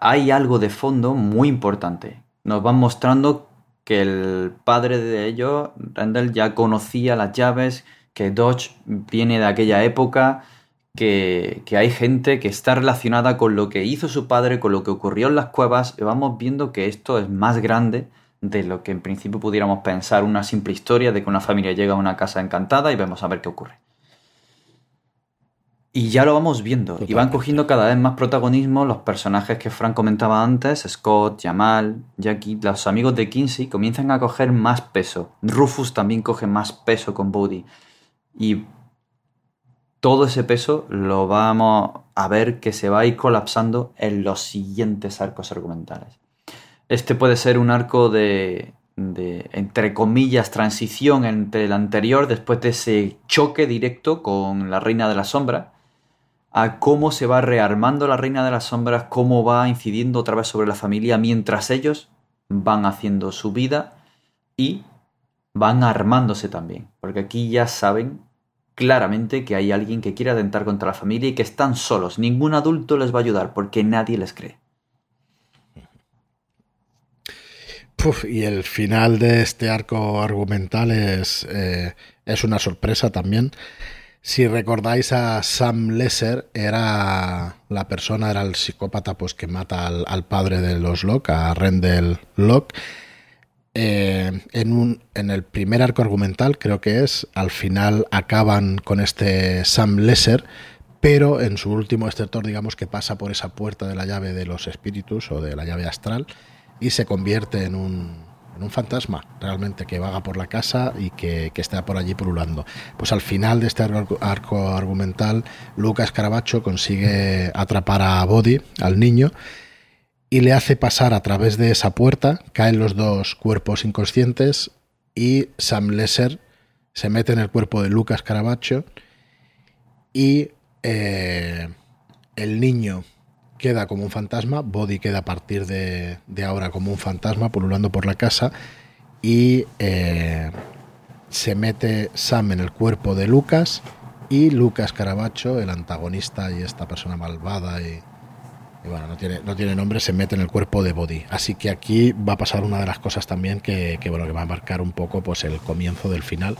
hay algo de fondo muy importante. Nos van mostrando que el padre de ellos, Randall, ya conocía las llaves, que Dodge viene de aquella época, que, hay gente que está relacionada con lo que hizo su padre, con lo que ocurrió en las cuevas, y vamos viendo que esto es más grande de lo que en principio pudiéramos pensar una simple historia de que una familia llega a una casa encantada y vemos a ver qué ocurre. Y ya lo vamos viendo. Y van cogiendo cada vez más protagonismo los personajes que Frank comentaba antes, Scott, Jamal, Jackie, los amigos de Kinsey comienzan a coger más peso. Rufus también coge más peso con Bodhi. Y todo ese peso lo vamos a ver que se va a ir colapsando en los siguientes arcos argumentales. Este puede ser un arco de, entre comillas, transición entre el anterior, después de ese choque directo con la Reina de la Sombra, a cómo se va rearmando la Reina de las Sombras, cómo va incidiendo otra vez sobre la familia mientras ellos van haciendo su vida y van armándose también. Porque aquí ya saben claramente que hay alguien que quiere atentar contra la familia y que están solos. Ningún adulto les va a ayudar porque nadie les cree. y el final de este arco argumental es, eh, es una sorpresa también. Si recordáis a Sam Lesser, era la persona, era el psicópata pues, que mata al, padre de los Locke, a Rendell Locke. Eh, en, el primer arco argumental, creo que es, al final acaban con este Sam Lesser, pero en su último exceptor, digamos que pasa por esa puerta de la llave de los espíritus o de la llave astral y se convierte en un, fantasma realmente que vaga por la casa y que, está por allí pululando. Pues al final de este arco, argumental, Lucas Caravacho consigue atrapar a Body, al niño, y le hace pasar a través de esa puerta, caen los dos cuerpos inconscientes y Sam Lesser se mete en el cuerpo de Lucas Caravacho y eh, el niño queda como un fantasma, Body queda a partir de, ahora como un fantasma pululando por la casa y eh, se mete Sam en el cuerpo de Lucas y Lucas Caravacho, el antagonista y esta persona malvada y, bueno, no tiene, no tiene nombre, se mete en el cuerpo de Body. Así que aquí va a pasar una de las cosas también que, bueno, que va a marcar un poco pues, el comienzo del final.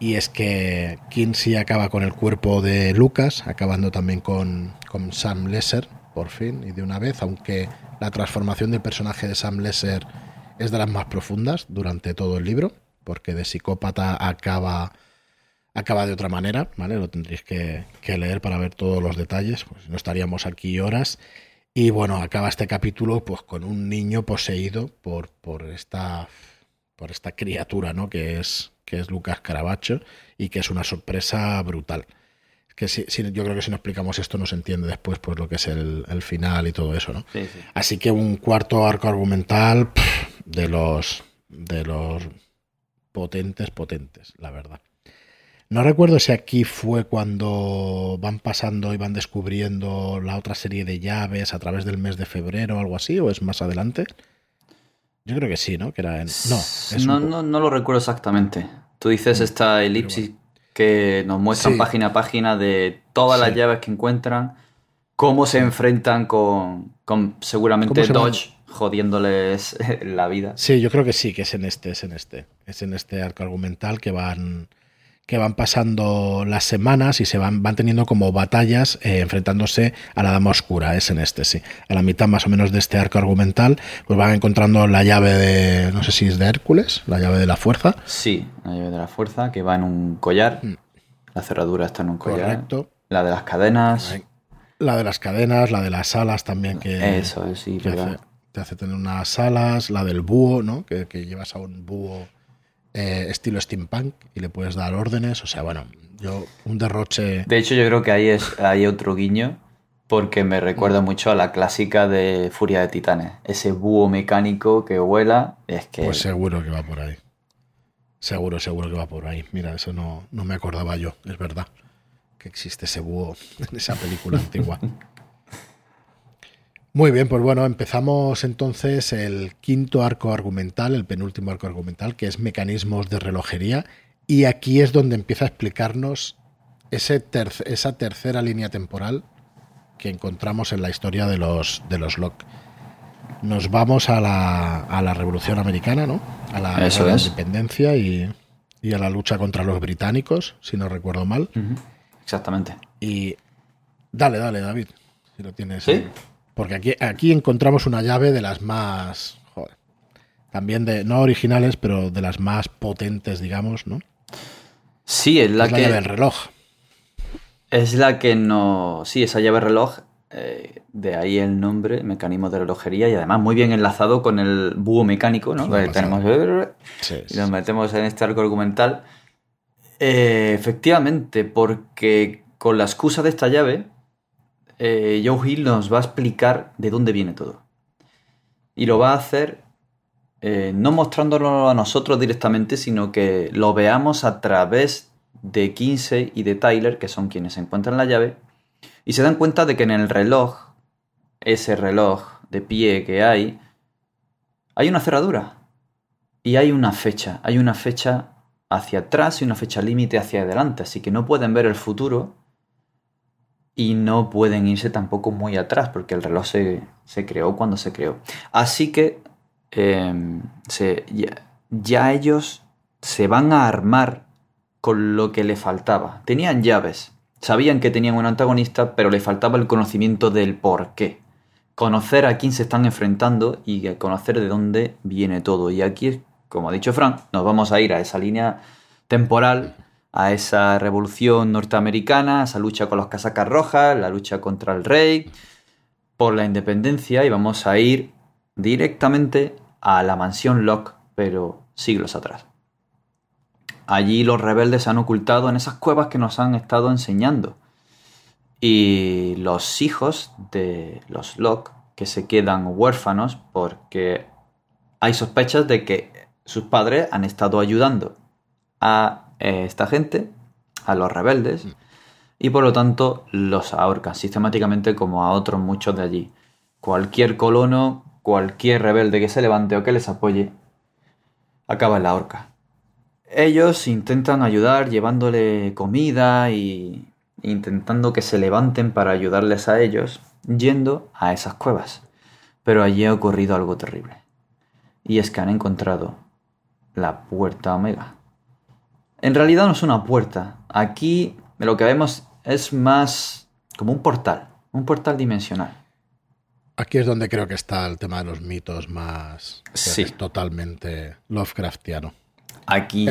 Y es que Kinsey acaba con el cuerpo de Lucas, acabando también con, con Sam Lesser, por fin y de una vez, aunque la transformación del personaje de Sam Lesser es de las más profundas durante todo el libro, porque de psicópata acaba, acaba de otra manera, ¿vale? Lo tendréis que, leer para ver todos los detalles, pues no estaríamos aquí horas. Y bueno, acaba este capítulo pues con un niño poseído por, por esta por esta criatura, ¿no? Que es que es Lucas Caravaggio y que es una sorpresa brutal que si, yo creo que si no explicamos esto no se entiende después pues lo que es el, final y todo eso, ¿no? Así que un cuarto arco argumental de los de los potentes, potentes, la verdad. No recuerdo si aquí fue cuando van pasando y van descubriendo la otra serie de llaves a través del mes de febrero o algo así, o es más adelante. Yo creo que sí, ¿no? Que era en... no, no, no, lo recuerdo exactamente. Tú dices mm, esta elipsis que nos muestran página a página de todas las llaves que encuentran, cómo se enfrentan con, con seguramente Dodge jodiéndoles la vida. Sí, yo creo que sí, que es en este, es en este. Es en este arco argumental que van que van pasando las semanas y se van, van teniendo como batallas eh, enfrentándose a la Dama Oscura, es en este, sí. A la mitad más o menos de este arco argumental, pues van encontrando la llave de, no sé si es de Hércules, la llave de la fuerza. Sí, la llave de la fuerza, que va en un collar. Mm. La cerradura está en un collar. Correcto. La de las cadenas. La de las cadenas, la de las alas también que... Eso, sí, verdad te hace tener unas alas, la del búho, ¿no? Que, que llevas a un búho eh, estilo steampunk y le puedes dar órdenes. O sea, bueno, yo un derroche. De hecho, yo creo que ahí es, hay otro guiño porque me recuerda mucho a la clásica de Furia de Titanes. Ese búho mecánico que vuela, es que... Pues seguro que va por ahí. Seguro, seguro que va por ahí. Mira, eso no, no me acordaba yo, es verdad, que existe ese búho en esa película antigua. Muy bien, pues bueno, empezamos entonces el quinto arco argumental, el penúltimo arco argumental, que es mecanismos de relojería. Y aquí es donde empieza a explicarnos ese esa tercera línea temporal que encontramos en la historia de los, de los Locke. Nos vamos a la, a la Revolución Americana, ¿no? A la, independencia y, a la lucha contra los británicos, si no recuerdo mal. Exactamente. Y dale, dale, David, si lo tienes. ¿Sí? Porque aquí, aquí encontramos una llave de las más. Joder, también de. No originales, pero de las más potentes, digamos, ¿no? Sí, es la es que. La llave del reloj. Es la que no. Sí, esa llave reloj, eh, de ahí el nombre, mecanismo de relojería, y además muy bien enlazado con el búho mecánico, ¿no? tenemos. y nos metemos en este arco argumental. Eh, efectivamente, porque con la excusa de esta llave, eh, Joe Hill nos va a explicar de dónde viene todo. Y lo va a hacer no mostrándolo a nosotros directamente, sino que lo veamos a través de Kinsey y de Tyler, que son quienes encuentran la llave, y se dan cuenta de que en el reloj, ese reloj de pie que hay, hay una cerradura. Y hay una fecha, hay una fecha hacia atrás y una fecha límite hacia adelante, así que no pueden ver el futuro y no pueden irse tampoco muy atrás, porque el reloj se, creó cuando se creó. Así que em, ya ellos se van a armar con lo que le faltaba. Tenían llaves, sabían que tenían un antagonista, pero le faltaba el conocimiento del por qué. Conocer a quién se están enfrentando y conocer de dónde viene todo. Y aquí, como ha dicho Frank, nos vamos a ir a esa línea temporal, a esa revolución norteamericana, a esa lucha con los casacas rojas, la lucha contra el rey, por la independencia, y vamos a ir directamente a la mansión Locke, pero siglos atrás. Allí los rebeldes se han ocultado en esas cuevas que nos han estado enseñando. Y los hijos de los Locke, que se quedan huérfanos porque hay sospechas de que sus padres han estado ayudando a eh, esta gente, a los rebeldes, y por lo tanto los ahorcan sistemáticamente como a otros muchos de allí. Cualquier colono, cualquier rebelde que se levante o que les apoye, acaba en la horca. Ellos intentan ayudar llevándole comida y intentando que se levanten para ayudarles a ellos, yendo a esas cuevas. Pero allí ha ocurrido algo terrible. Y es que han encontrado la puerta Omega. En realidad no es una puerta. Aquí lo que vemos es más como un portal, un portal dimensional. Aquí es donde creo que está el tema de los mitos más sí. totalmente Lovecraftiano. Aquí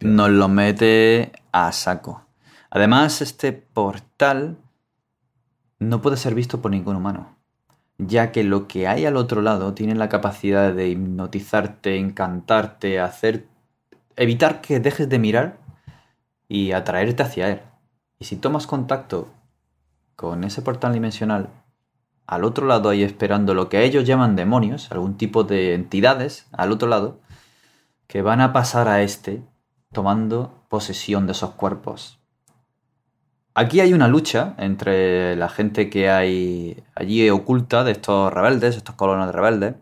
nos lo mete a saco. Además, este portal no puede ser visto por ningún humano, ya que lo que hay al otro lado tiene la capacidad de hipnotizarte, encantarte, hacer evitar que dejes de mirar y atraerte hacia él. Y si tomas contacto con ese portal dimensional, al otro lado hay esperando lo que ellos llaman demonios, algún tipo de entidades al otro lado, que van a pasar a este tomando posesión de esos cuerpos. Aquí hay una lucha entre la gente que hay allí oculta de estos rebeldes, estos colonos de rebeldes.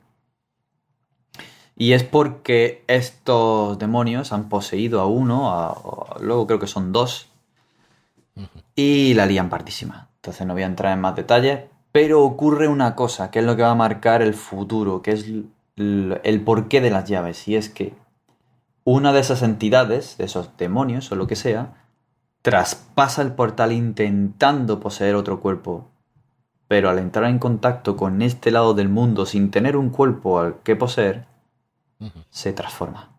Y es porque estos demonios han poseído a uno, luego creo que son dos, y la lían partísima. Entonces no voy a entrar en más detalles, pero ocurre una cosa, que es lo que va a marcar el futuro, que es el porqué de las llaves. Y es que una de esas entidades, de esos demonios o lo que sea, traspasa el portal intentando poseer otro cuerpo. Pero al entrar en contacto con este lado del mundo sin tener un cuerpo al que poseer, se transforma.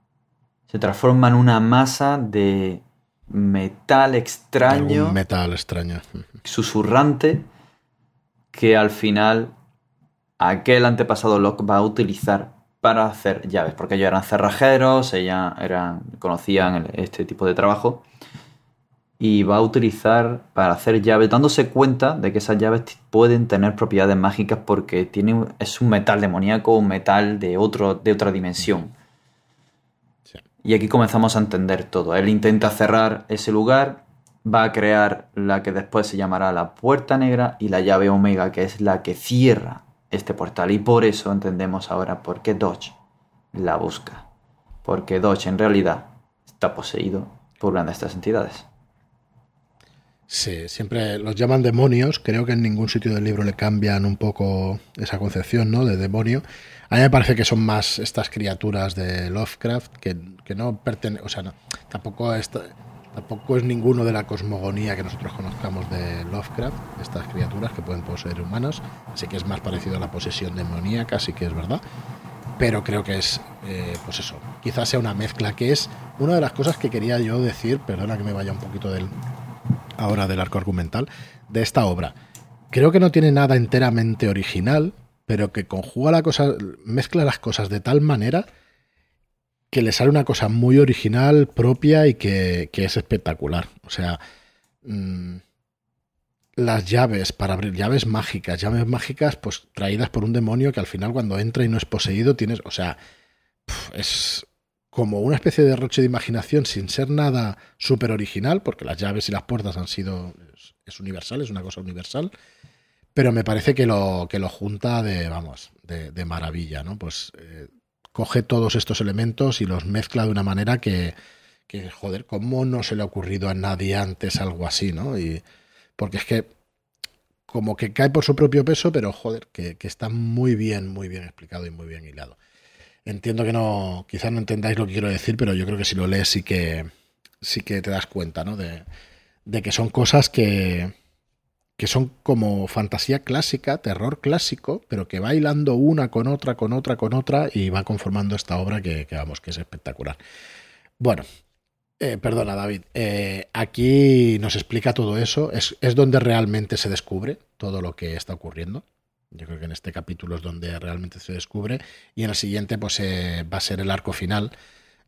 Se transforma en una masa de metal extraño. metal extraño. Susurrante que al final aquel antepasado Locke va a utilizar para hacer llaves, porque ellos eran cerrajeros, ellas eran, conocían este tipo de trabajo, y va a utilizar para hacer llaves, dándose cuenta de que esas llaves pueden tener propiedades mágicas porque tiene, es un metal demoníaco, un metal de, otro, de otra dimensión. Y aquí comenzamos a entender todo. Él intenta cerrar ese lugar, va a crear la que después se llamará la puerta negra y la llave omega, que es la que cierra este portal. Y por eso entendemos ahora por qué Dodge la busca. Porque Dodge en realidad está poseído por una de estas entidades. Sí, siempre los llaman demonios. Creo que en ningún sitio del libro le cambian un poco esa concepción ¿no? de demonio. A mí me parece que son más estas criaturas de Lovecraft que, no pertenecen, o sea, no, tampoco, es, tampoco es ninguno de la cosmogonía que nosotros conozcamos de Lovecraft, estas criaturas que pueden poseer humanos, así que es más parecido a la posesión demoníaca, sí que es verdad, pero creo que es, eh, pues eso, quizás sea una mezcla, que es una de las cosas que quería yo decir, perdona que me vaya un poquito del, ahora del arco argumental, de esta obra. Creo que no tiene nada enteramente original, pero que conjuga la cosa, mezcla las cosas de tal manera que le sale una cosa muy original, propia y que, es espectacular. O sea, mm, las llaves para abrir llaves mágicas, llaves mágicas pues traídas por un demonio que al final cuando entra y no es poseído tienes, o sea, es como una especie de roche de imaginación sin ser nada súper original, porque las llaves y las puertas han sido, es universal, es una cosa universal pero me parece que lo, que lo junta de, vamos, de, maravilla, ¿no? Pues eh, coge todos estos elementos y los mezcla de una manera que, joder, ¿cómo no se le ha ocurrido a nadie antes algo así, ¿no? Y, porque es que como que cae por su propio peso, pero joder, que está muy bien, muy bien explicado y muy bien hilado. Entiendo que no, quizás no entendáis lo que quiero decir, pero yo creo que si lo lees sí que, sí que te das cuenta, ¿no? De, de que son cosas que, que son como fantasía clásica, terror clásico, pero que va hilando una con otra, con otra, con otra y va conformando esta obra que, vamos, que es espectacular. Bueno, eh, perdona David, eh, aquí nos explica todo eso, es, donde realmente se descubre todo lo que está ocurriendo. Yo creo que en este capítulo es donde realmente se descubre y en el siguiente pues eh, va a ser el arco final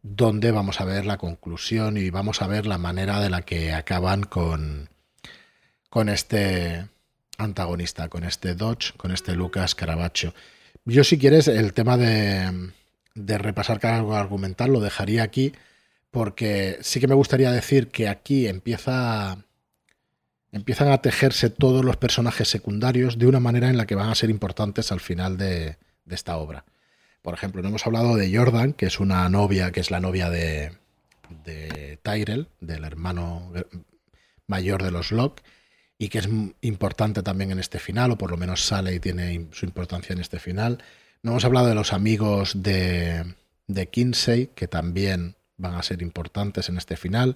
donde vamos a ver la conclusión y vamos a ver la manera de la que acaban con, con este antagonista, con este Dodge, con este Lucas Caravaggio. Yo si quieres el tema de, de repasar cada argumental lo dejaría aquí porque sí que me gustaría decir que aquí empieza empiezan a tejerse todos los personajes secundarios de una manera en la que van a ser importantes al final de, esta obra. Por ejemplo, no hemos hablado de Jordan, que es una novia, que es la novia de, de Tyrell, del hermano mayor de los Locke, y que es importante también en este final, o por lo menos sale y tiene su importancia en este final. No hemos hablado de los amigos de, de Kinsey, que también van a ser importantes en este final,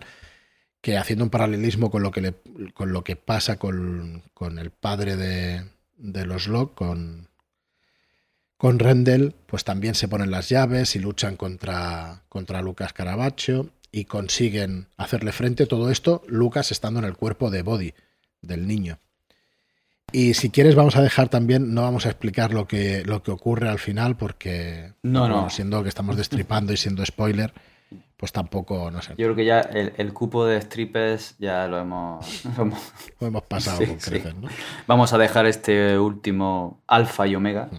que haciendo un paralelismo con lo que, le, con lo que pasa con, con el padre de, de los Locke, con, con Rendell, pues también se ponen las llaves y luchan contra, contra Lucas Caravaggio y consiguen hacerle frente. Todo esto, Lucas estando en el cuerpo de Body del niño. Y si quieres vamos a dejar también, no vamos a explicar lo que, lo que ocurre al final porque, no, no. siendo que estamos destripando y siendo spoiler, pues tampoco, no sé. Yo creo que ya el, cupo de strippers ya lo hemos, lo hemos pasado con creces, Vamos a dejar este último alfa y omega mm.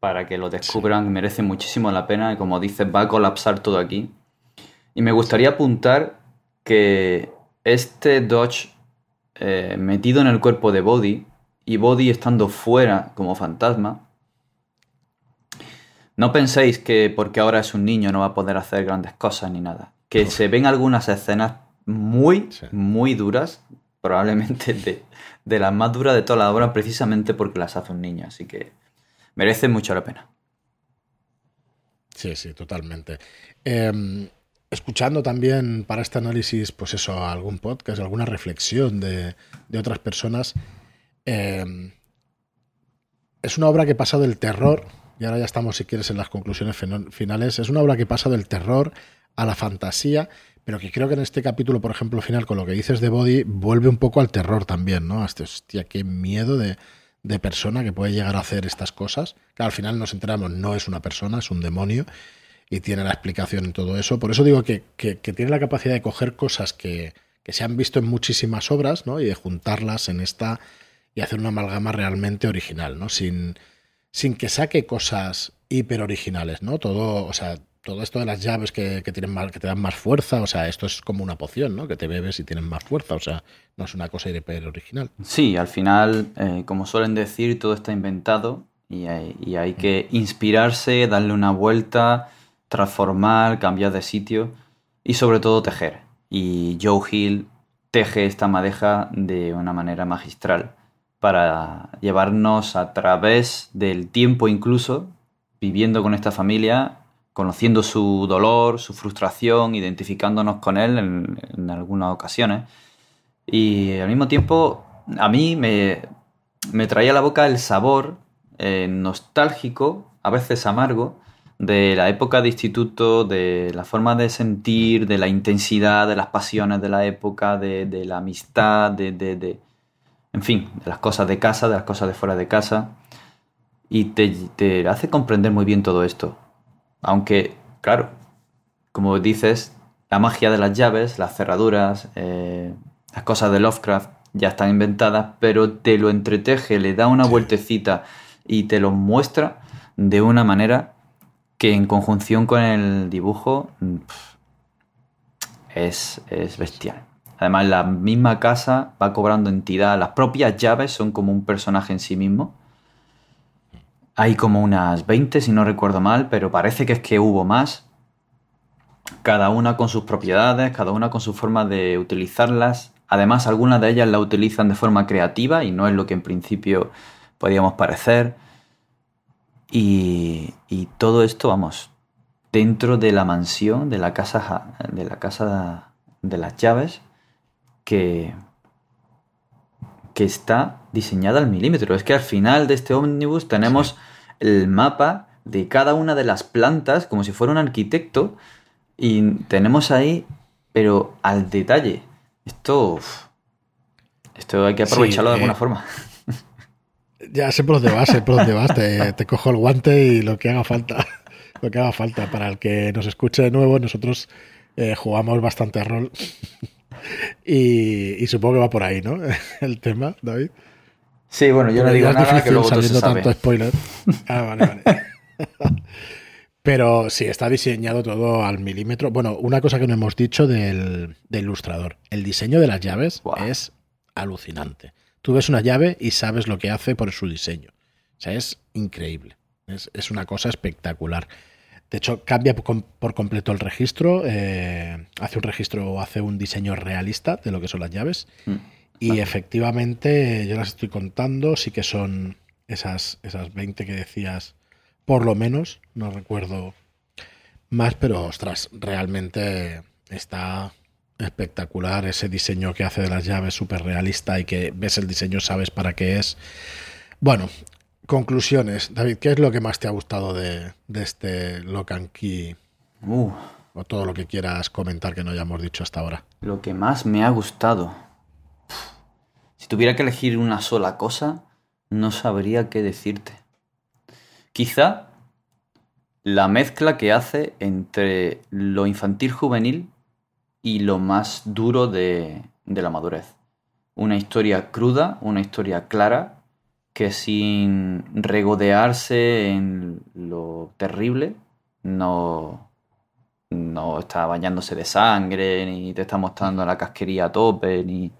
para que lo descubran, merece muchísimo la pena y como dices, va a colapsar todo aquí. Y me gustaría apuntar que este Dodge eh, metido en el cuerpo de Body y Body estando fuera como fantasma, no penséis que porque ahora es un niño no va a poder hacer grandes cosas ni nada. Que se ven algunas escenas muy, muy duras, probablemente de, de, las más duras de toda la obra, precisamente porque las hace un niño. Así que merece mucho la pena. Sí, sí, totalmente. Eh, escuchando también para este análisis, pues eso, algún podcast, alguna reflexión de, otras personas. Eh, es una obra que pasa del terror, y ahora ya estamos, si quieres, en las conclusiones finales, es una obra que pasa del terror a la fantasía, pero que creo que en este capítulo, por ejemplo, final, con lo que dices de Body, vuelve un poco al terror también, ¿no? Este, hostia, qué miedo de, de persona que puede llegar a hacer estas cosas. Que al final nos enteramos, no es una persona, es un demonio y tiene la explicación en todo eso. Por eso digo que, que, tiene la capacidad de coger cosas que, que, se han visto en muchísimas obras ¿no? y de juntarlas en esta y hacer una amalgama realmente original, ¿no? sin, sin que saque cosas hiper originales. ¿no? Todo, o sea, todo esto de las llaves que, tienen más, que te dan más fuerza, o sea, esto es como una poción, ¿no? Que te bebes y tienes más fuerza, o sea, no es una cosa original. Sí, al final, eh, como suelen decir, todo está inventado y hay, que inspirarse, darle una vuelta, transformar, cambiar de sitio y sobre todo tejer. Y Joe Hill teje esta madeja de una manera magistral para llevarnos a través del tiempo incluso, viviendo con esta familia conociendo su dolor, su frustración, identificándonos con él en, algunas ocasiones. Y al mismo tiempo, a mí me, traía a la boca el sabor eh, nostálgico, a veces amargo, de la época de instituto, de la forma de sentir, de la intensidad, de las pasiones de la época, de, la amistad, de, de, en fin, de las cosas de casa, de las cosas de fuera de casa. Y te, te hace comprender muy bien todo esto. Aunque, claro, como dices, la magia de las llaves, las cerraduras, eh, las cosas de Lovecraft ya están inventadas, pero te lo entreteje, le da una vueltecita y te lo muestra de una manera que en conjunción con el dibujo es, es bestial. Además, la misma casa va cobrando entidad. Las propias llaves son como un personaje en sí mismo. Hay como unas 20, si no recuerdo mal, pero parece que es que hubo más. Cada una con sus propiedades, cada una con su forma de utilizarlas. Además, algunas de ellas la utilizan de forma creativa y no es lo que en principio podíamos parecer. Y, todo esto, vamos, dentro de la mansión, de la casa de, la casa de las llaves, que, que está diseñada al milímetro. Es que al final de este ómnibus tenemos el mapa de cada una de las plantas como si fuera un arquitecto y tenemos ahí, pero al detalle. Esto, esto hay que aprovecharlo de alguna eh, forma. Ya sé por dónde vas, sé por dónde vas. Te, cojo el guante y lo que haga falta. Lo que haga falta. Para el que nos escuche de nuevo, nosotros eh, jugamos bastante rol. Y, y, supongo que va por ahí, ¿no? El tema, David. Sí, bueno, yo no digo nada que luego saliendo tanto spoiler. Ah, vale, vale. Pero sí, está diseñado todo al milímetro. Bueno, una cosa que no hemos dicho del, ilustrador. El diseño de las llaves es alucinante. Tú ves una llave y sabes lo que hace por su diseño. O sea, es increíble. Es, una cosa espectacular. De hecho, cambia por, completo el registro. Eh, hace un registro o hace un diseño realista de lo que son las llaves. Mm. Y efectivamente, yo las estoy contando, sí que son esas, esas 20 que decías, por lo menos, no recuerdo más, pero ostras, realmente está espectacular ese diseño que hace de las llaves, súper realista y que ves el diseño, sabes para qué es. Bueno, conclusiones. David, ¿qué es lo que más te ha gustado de, este Lock and Key? Uh. O todo lo que quieras comentar que no hayamos dicho hasta ahora. Lo que más me ha gustado. Si tuviera que elegir una sola cosa, no sabría qué decirte. Quizá la mezcla que hace entre lo infantil juvenil y lo más duro de, la madurez. Una historia cruda, una historia clara, que sin regodearse en lo terrible, no, no está bañándose de sangre, ni te está mostrando la casquería a tope, ni,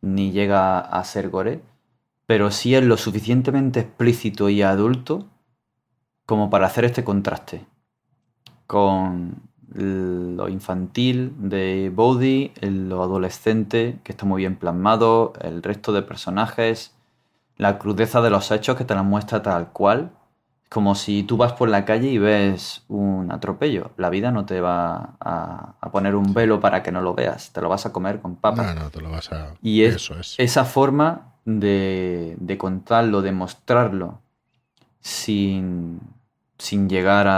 ni llega a ser gore, pero sí es lo suficientemente explícito y adulto como para hacer este contraste con lo infantil de Bodhi, lo adolescente, que está muy bien plasmado, el resto de personajes, la crudeza de los hechos que te la muestra tal cual, como si tú vas por la calle y ves un atropello. La vida no te va a, poner un velo para que no lo veas, te lo vas a comer con papas. No, no, te lo vas a... Y es, esa forma de, contarlo, de mostrarlo, sin, sin llegar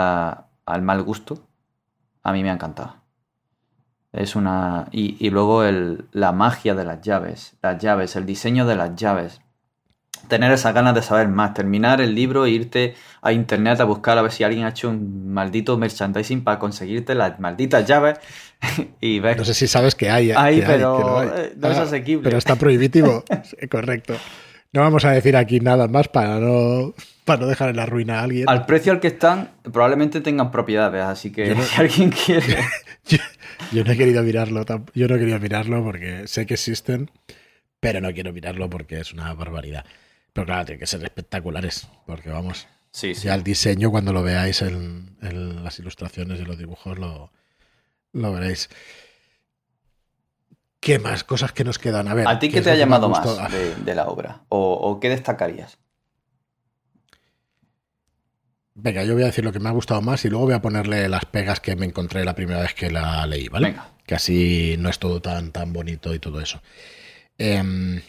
al mal gusto, a mí me ha encantado. Es una... Y, y luego el, la magia de las llaves, las llaves, el diseño de las llaves. Tener esas ganas de saber más, terminar el libro e irte a internet a buscar a ver si alguien ha hecho un maldito merchandising para conseguirte las malditas llaves y ver. No sé si sabes que hay. Hay, pero eh, no es ah, asequible. Pero está prohibitivo. Correcto. No vamos a decir aquí nada más para no, para no dejar en la ruina a alguien. Al precio al que están, probablemente tengan propiedades, así que si alguien quiere. yo, no he querido mirarlo, yo no he querido mirarlo porque sé que existen, pero no quiero mirarlo porque es una barbaridad. Pero claro, tiene que ser espectaculares, porque vamos. Sí, Ya el diseño, cuando lo veáis en, las ilustraciones y los dibujos, lo, lo veréis. ¿Qué más? Cosas que nos quedan. A ver. ¿A ti qué, te ha llamado más de, la obra? ¿O, qué destacarías? Venga, yo voy a decir lo que me ha gustado más y luego voy a ponerle las pegas que me encontré la primera vez que la leí, ¿vale? Venga. Que así no es todo tan, tan bonito y todo eso. Eh,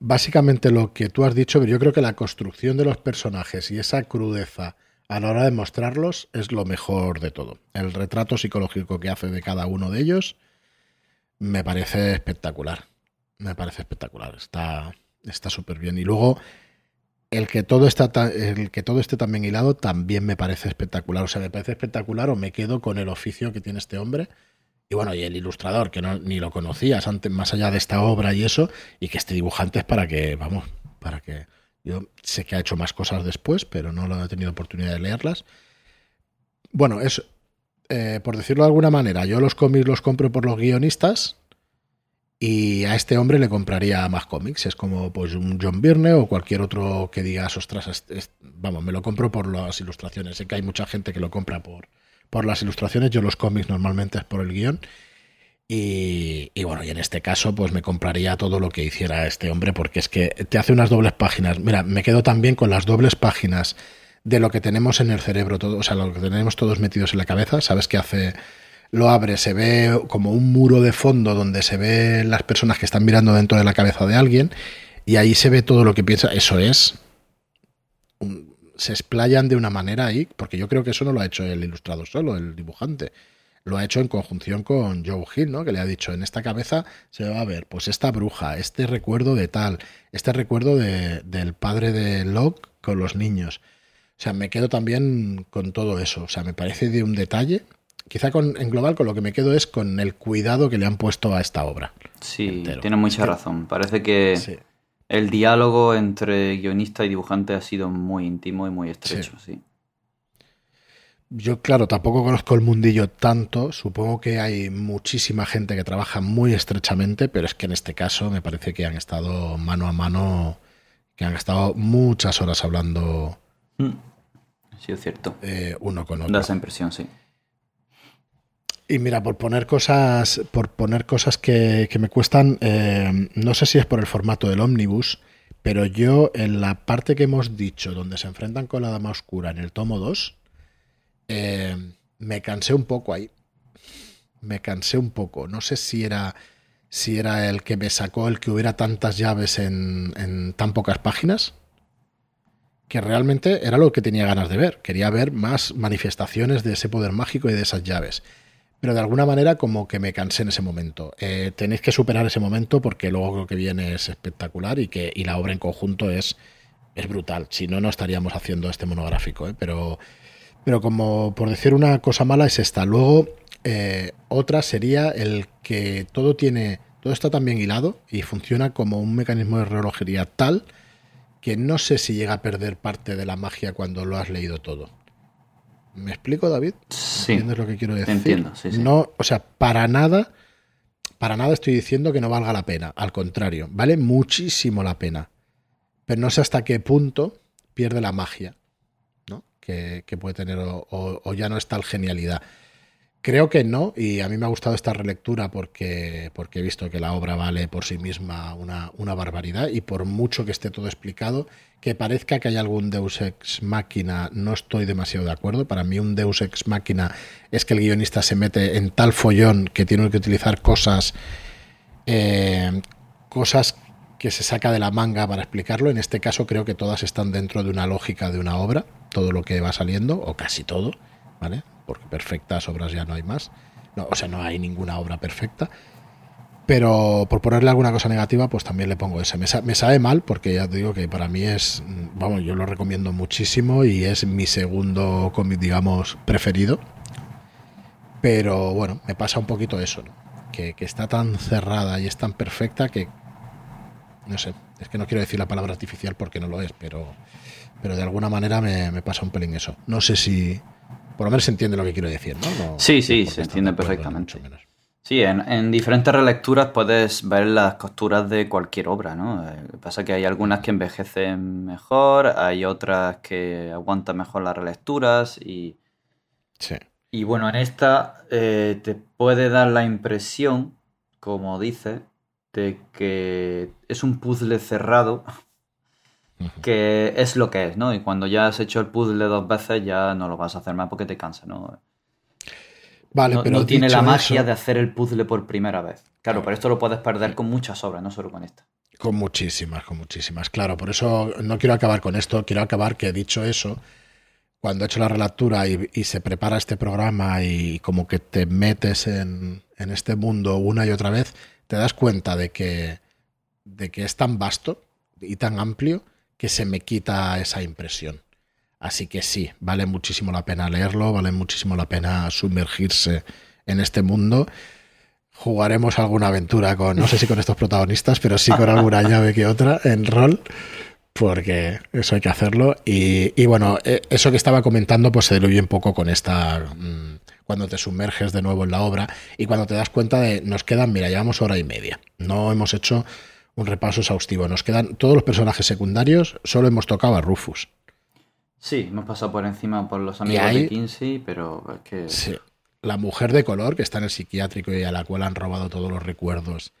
básicamente lo que tú has dicho, pero yo creo que la construcción de los personajes y esa crudeza a la hora de mostrarlos es lo mejor de todo. El retrato psicológico que hace de cada uno de ellos me parece espectacular. Me parece espectacular. Está está súper bien. Y luego el que todo está el que todo esté tan bien hilado también me parece espectacular. O sea, me parece espectacular o me quedo con el oficio que tiene este hombre y bueno, y el ilustrador, que no, ni lo conocías antes, más allá de esta obra y eso, y que este dibujante es para que, vamos, para que. Yo sé que ha hecho más cosas después, pero no lo he tenido oportunidad de leerlas. Bueno, es. Eh, por decirlo de alguna manera, yo los cómics los compro por los guionistas. Y a este hombre le compraría más cómics. Es como pues un John Byrne o cualquier otro que diga, ostras, vamos, me lo compro por las ilustraciones. Sé que hay mucha gente que lo compra por, por las ilustraciones, yo los cómics normalmente es por el guion. Y, bueno, y en este caso, pues me compraría todo lo que hiciera este hombre, porque es que te hace unas dobles páginas. Mira, me quedo también con las dobles páginas de lo que tenemos en el cerebro, todo, o sea, lo que tenemos todos metidos en la cabeza. ¿Sabes qué hace? Lo abre, se ve como un muro de fondo donde se ve las personas que están mirando dentro de la cabeza de alguien, y ahí se ve todo lo que piensa. Eso es se explayan de una manera ahí, porque yo creo que eso no lo ha hecho el ilustrador solo, el dibujante. Lo ha hecho en conjunción con Joe Hill, ¿no? Que le ha dicho, en esta cabeza se va a ver, pues esta bruja, este recuerdo de tal, este recuerdo de, del padre de Locke con los niños. O sea, me quedo también con todo eso. O sea, me parece de un detalle. Quizá con, en global con lo que me quedo es con el cuidado que le han puesto a esta obra. Sí, tiene mucha razón. Parece que el diálogo entre guionista y dibujante ha sido muy íntimo y muy estrecho, sí. Yo, claro, tampoco conozco el mundillo tanto. Supongo que hay muchísima gente que trabaja muy estrechamente, pero es que en este caso me parece que han estado mano a mano, que han estado muchas horas hablando. Mm. Sí, es cierto. Eh, uno con otro. Da esa impresión, sí. Y mira, por poner cosas, por poner cosas que, me cuestan, eh, no sé si es por el formato del ómnibus, pero yo en la parte que hemos dicho, donde se enfrentan con la Dama Oscura en el tomo 2, eh, me cansé un poco ahí. Me cansé un poco. No sé si era, si era el que me sacó el que hubiera tantas llaves en, en tan pocas páginas que realmente era lo que tenía ganas de ver. Quería ver más manifestaciones de ese poder mágico y de esas llaves pero de alguna manera como que me cansé en ese momento. Eh, tenéis que superar ese momento porque luego lo que viene es espectacular y que y la obra en conjunto es, es brutal. Si no, no estaríamos haciendo este monográfico. ¿eh? Pero, pero como por decir una cosa mala es esta. Luego, eh, otra sería el que todo tiene, todo está tan bien hilado y funciona como un mecanismo de relojería tal que no sé si llega a perder parte de la magia cuando lo has leído todo. ¿Me explico, David? Sí. ¿Entiendes lo que quiero decir? Entiendo, sí, sí. No, o sea, para nada, para nada estoy diciendo que no valga la pena. Al contrario, vale muchísimo la pena. Pero no sé hasta qué punto pierde la magia ¿no? que, puede tener o, o, ya no es tal genialidad. Creo que no, y a mí me ha gustado esta relectura porque, porque he visto que la obra vale por sí misma una, una barbaridad y por mucho que esté todo explicado, que parezca que hay algún Deus ex máquina, no estoy demasiado de acuerdo. Para mí un Deus ex máquina es que el guionista se mete en tal follón que tiene que utilizar cosas, eh, cosas que se saca de la manga para explicarlo. En este caso creo que todas están dentro de una lógica de una obra, todo lo que va saliendo, o casi todo, ¿vale? Porque perfectas obras ya no hay más. No, o sea, no hay ninguna obra perfecta. Pero por ponerle alguna cosa negativa, pues también le pongo ese. Me, sabe mal porque ya te digo que para mí es, vamos, yo lo recomiendo muchísimo y es mi segundo cómic, digamos, preferido. Pero bueno, me pasa un poquito eso, ¿no? que, está tan cerrada y es tan perfecta que, no sé, es que no quiero decir la palabra artificial porque no lo es, pero, pero de alguna manera me, me pasa un pelín eso. No sé si, por lo menos se entiende lo que quiero decir, ¿no? sí, sí, se entiende perfectamente. Sí, en, diferentes relecturas puedes ver las costuras de cualquier obra, ¿no? Eh, lo que pasa es que hay algunas que envejecen mejor, hay otras que aguantan mejor las relecturas y... Sí. Y bueno, en esta eh, te puede dar la impresión, como dice, de que es un puzzle cerrado, que es lo que es, ¿no? Y cuando ya has hecho el puzzle dos veces ya no lo vas a hacer más porque te cansa, ¿no? Vale, no, pero no tiene la magia de hacer el puzzle por primera vez. Claro, pero esto lo puedes perder con muchas obras, no solo con esta. Con muchísimas, con muchísimas. Claro, por eso no quiero acabar con esto. Quiero acabar que, dicho eso, cuando he hecho la relectura y, se prepara este programa y como que te metes en, en, este mundo una y otra vez, te das cuenta de que, de que es tan vasto y tan amplio que se me quita esa impresión. Así que sí, vale muchísimo la pena leerlo, vale muchísimo la pena sumergirse en este mundo. Jugaremos alguna aventura con, no sé si con estos protagonistas, pero sí con alguna llave que otra en rol, porque eso hay que hacerlo. Y, bueno, e, eso que estaba comentando, pues se diluye un poco con esta. Mm, cuando te sumerges de nuevo en la obra y cuando te das cuenta de. Nos quedan, mira, llevamos hora y media. No hemos hecho un repaso exhaustivo. Nos quedan todos los personajes secundarios, solo hemos tocado a Rufus. Sí, hemos pasado por encima por los amigos de Kinsey, pero es que... Sí. La mujer de color que está en el psiquiátrico y a la cual han robado todos los recuerdos.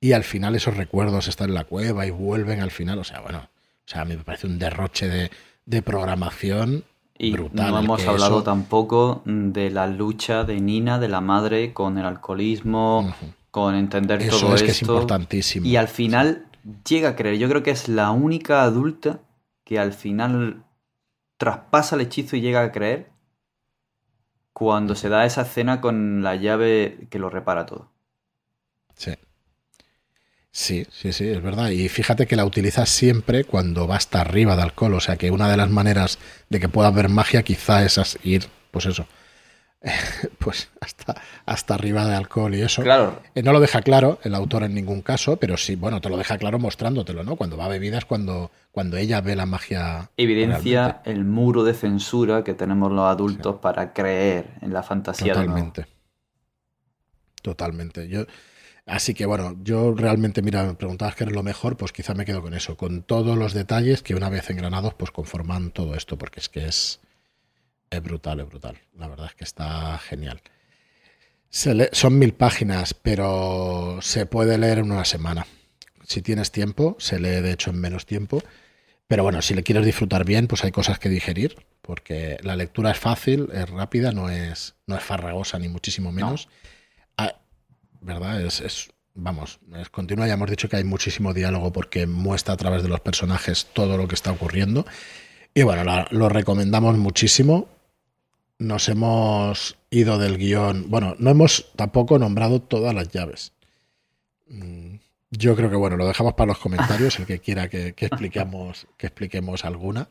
Y al final esos recuerdos están en la cueva y vuelven al final. O sea, bueno, o sea, a mí me parece un derroche de, programación y brutal. No hemos hablado tampoco de la lucha de Nina, de la madre, con el alcoholismo, con entender eso todo es esto. Que es importantísimo. Y al final llega a creer. Yo creo que es la única adulta que al final traspasa el hechizo y llega a creer cuando se da esa escena con la llave que lo repara todo. Sí. Sí, sí, sí, es verdad. Y fíjate que la utilizas siempre cuando va hasta arriba de alcohol. O sea que una de las maneras de que pueda haber magia quizá es ir, pues eso, pues hasta, hasta arriba de alcohol y eso. Claro. Eh, no lo deja claro el autor en ningún caso, pero sí, bueno, te lo deja claro mostrándotelo, ¿no? Cuando va a bebidas, cuando, cuando ella ve la magia. Evidencia el muro de censura que tenemos los adultos para creer en la fantasía. Totalmente. Totalmente. Yo, así que bueno, yo realmente, mira, me preguntabas qué es lo mejor, pues quizá me quedo con eso, con todos los detalles que una vez engranados, pues conforman todo esto, porque es que es es brutal, es brutal. La verdad es que está genial. son mil páginas, pero se puede leer en una semana. Si tienes tiempo, se lee de hecho en menos tiempo. Pero bueno, si le quieres disfrutar bien, pues hay cosas que digerir, porque la lectura es fácil, es rápida, no es, no es farragosa ni muchísimo menos. Ah, ¿Verdad? Es, vamos, es continua. Ya hemos dicho que hay muchísimo diálogo porque muestra a través de los personajes todo lo que está ocurriendo. Y bueno, lo recomendamos muchísimo nos hemos ido del guion. Bueno, no hemos tampoco nombrado todas las llaves. Mm, yo creo que bueno, lo dejamos para los comentarios, el que quiera que, expliquemos, que expliquemos alguna.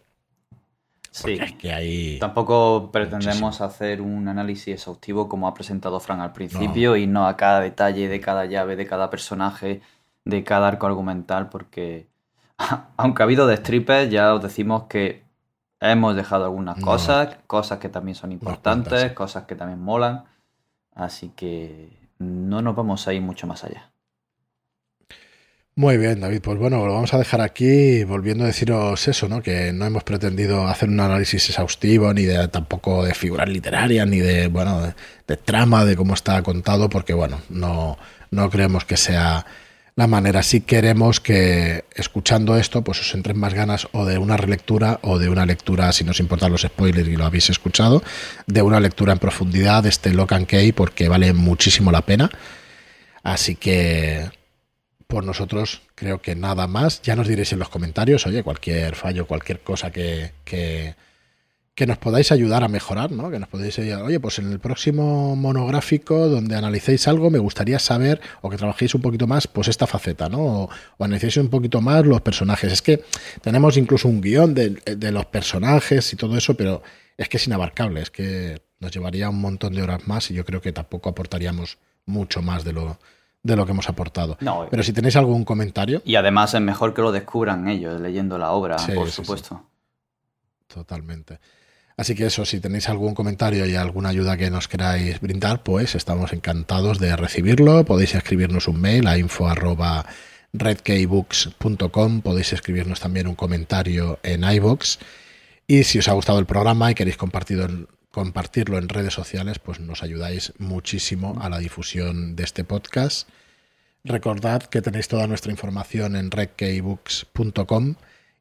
Sí. que ahí Tampoco pretendemos hacer un análisis exhaustivo como ha presentado Fran al principio y no a cada detalle de cada llave, de cada personaje, de cada arco argumental, porque aunque ha habido de strippers, ya os decimos que Hemos dejado algunas cosas, cosas que también son importantes, cosas que también molan. Así que no nos vamos a ir mucho más allá. Muy bien, David. Pues bueno, lo vamos a dejar aquí, volviendo a deciros eso, ¿no? Que no hemos pretendido hacer un análisis exhaustivo, ni de tampoco de figuras literarias, ni de, bueno, de, trama, de cómo está contado, porque bueno, no, no creemos que sea la manera. Si queremos que escuchando esto, pues os entren más ganas o de una relectura o de una lectura, si no os importan los spoilers y lo habéis escuchado, de una lectura en profundidad de este Lock and Key porque vale muchísimo la pena. Así que por nosotros creo que nada más. Ya nos diréis en los comentarios, oye, cualquier fallo, cualquier cosa que, que nos podáis ayudar a mejorar, ¿no? Que nos podéis ayudar, oye, pues en el próximo monográfico donde analicéis algo, me gustaría saber, o que trabajéis un poquito más, pues esta faceta, ¿no? O, analicéis un poquito más los personajes. Es que tenemos incluso un guion de, de, los personajes y todo eso, pero es que es inabarcable, es que nos llevaría un montón de horas más y yo creo que tampoco aportaríamos mucho más de lo, de lo que hemos aportado. No, pero si tenéis algún comentario. Y además es mejor que lo descubran ellos leyendo la obra, por supuesto. Totalmente. Así que eso, si tenéis algún comentario y alguna ayuda que nos queráis brindar, pues estamos encantados de recibirlo. Podéis escribirnos un mail a info.redkeybooks.com, podéis escribirnos también un comentario en iBox. Y si os ha gustado el programa y queréis compartirlo en redes sociales, pues nos ayudáis muchísimo a la difusión de este podcast. Recordad que tenéis toda nuestra información en redkeybooks.com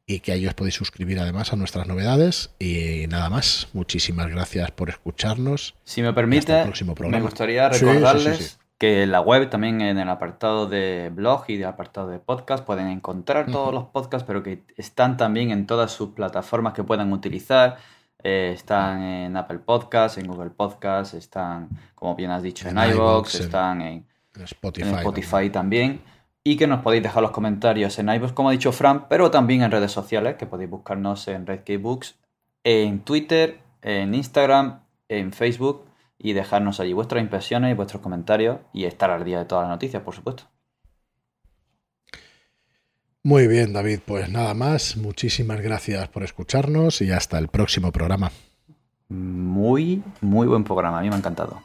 y que ahí os podéis suscribir además a nuestras novedades. Y nada más, muchísimas gracias por escucharnos. Si me permite, me gustaría recordarles que en la web también en el apartado de blog y de apartado de podcast pueden encontrar todos los podcasts, pero que están también en todas sus plataformas que puedan utilizar. Eh, están en Apple Podcasts, en Google Podcasts, están, como bien has dicho, en, iVoox, están en, Spotify, también y que nos podéis dejar los comentarios en iVoox, como ha dicho Fran, pero también en redes sociales, que podéis buscarnos en RedKeyBooks, en Twitter, en Instagram, en Facebook y dejarnos allí vuestras impresiones y vuestros comentarios y estar al día de todas las noticias, por supuesto. Muy bien, David, pues nada más. Muchísimas gracias por escucharnos y hasta el próximo programa. Muy, muy buen programa, a mí me ha encantado.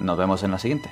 Nos vemos en la siguiente.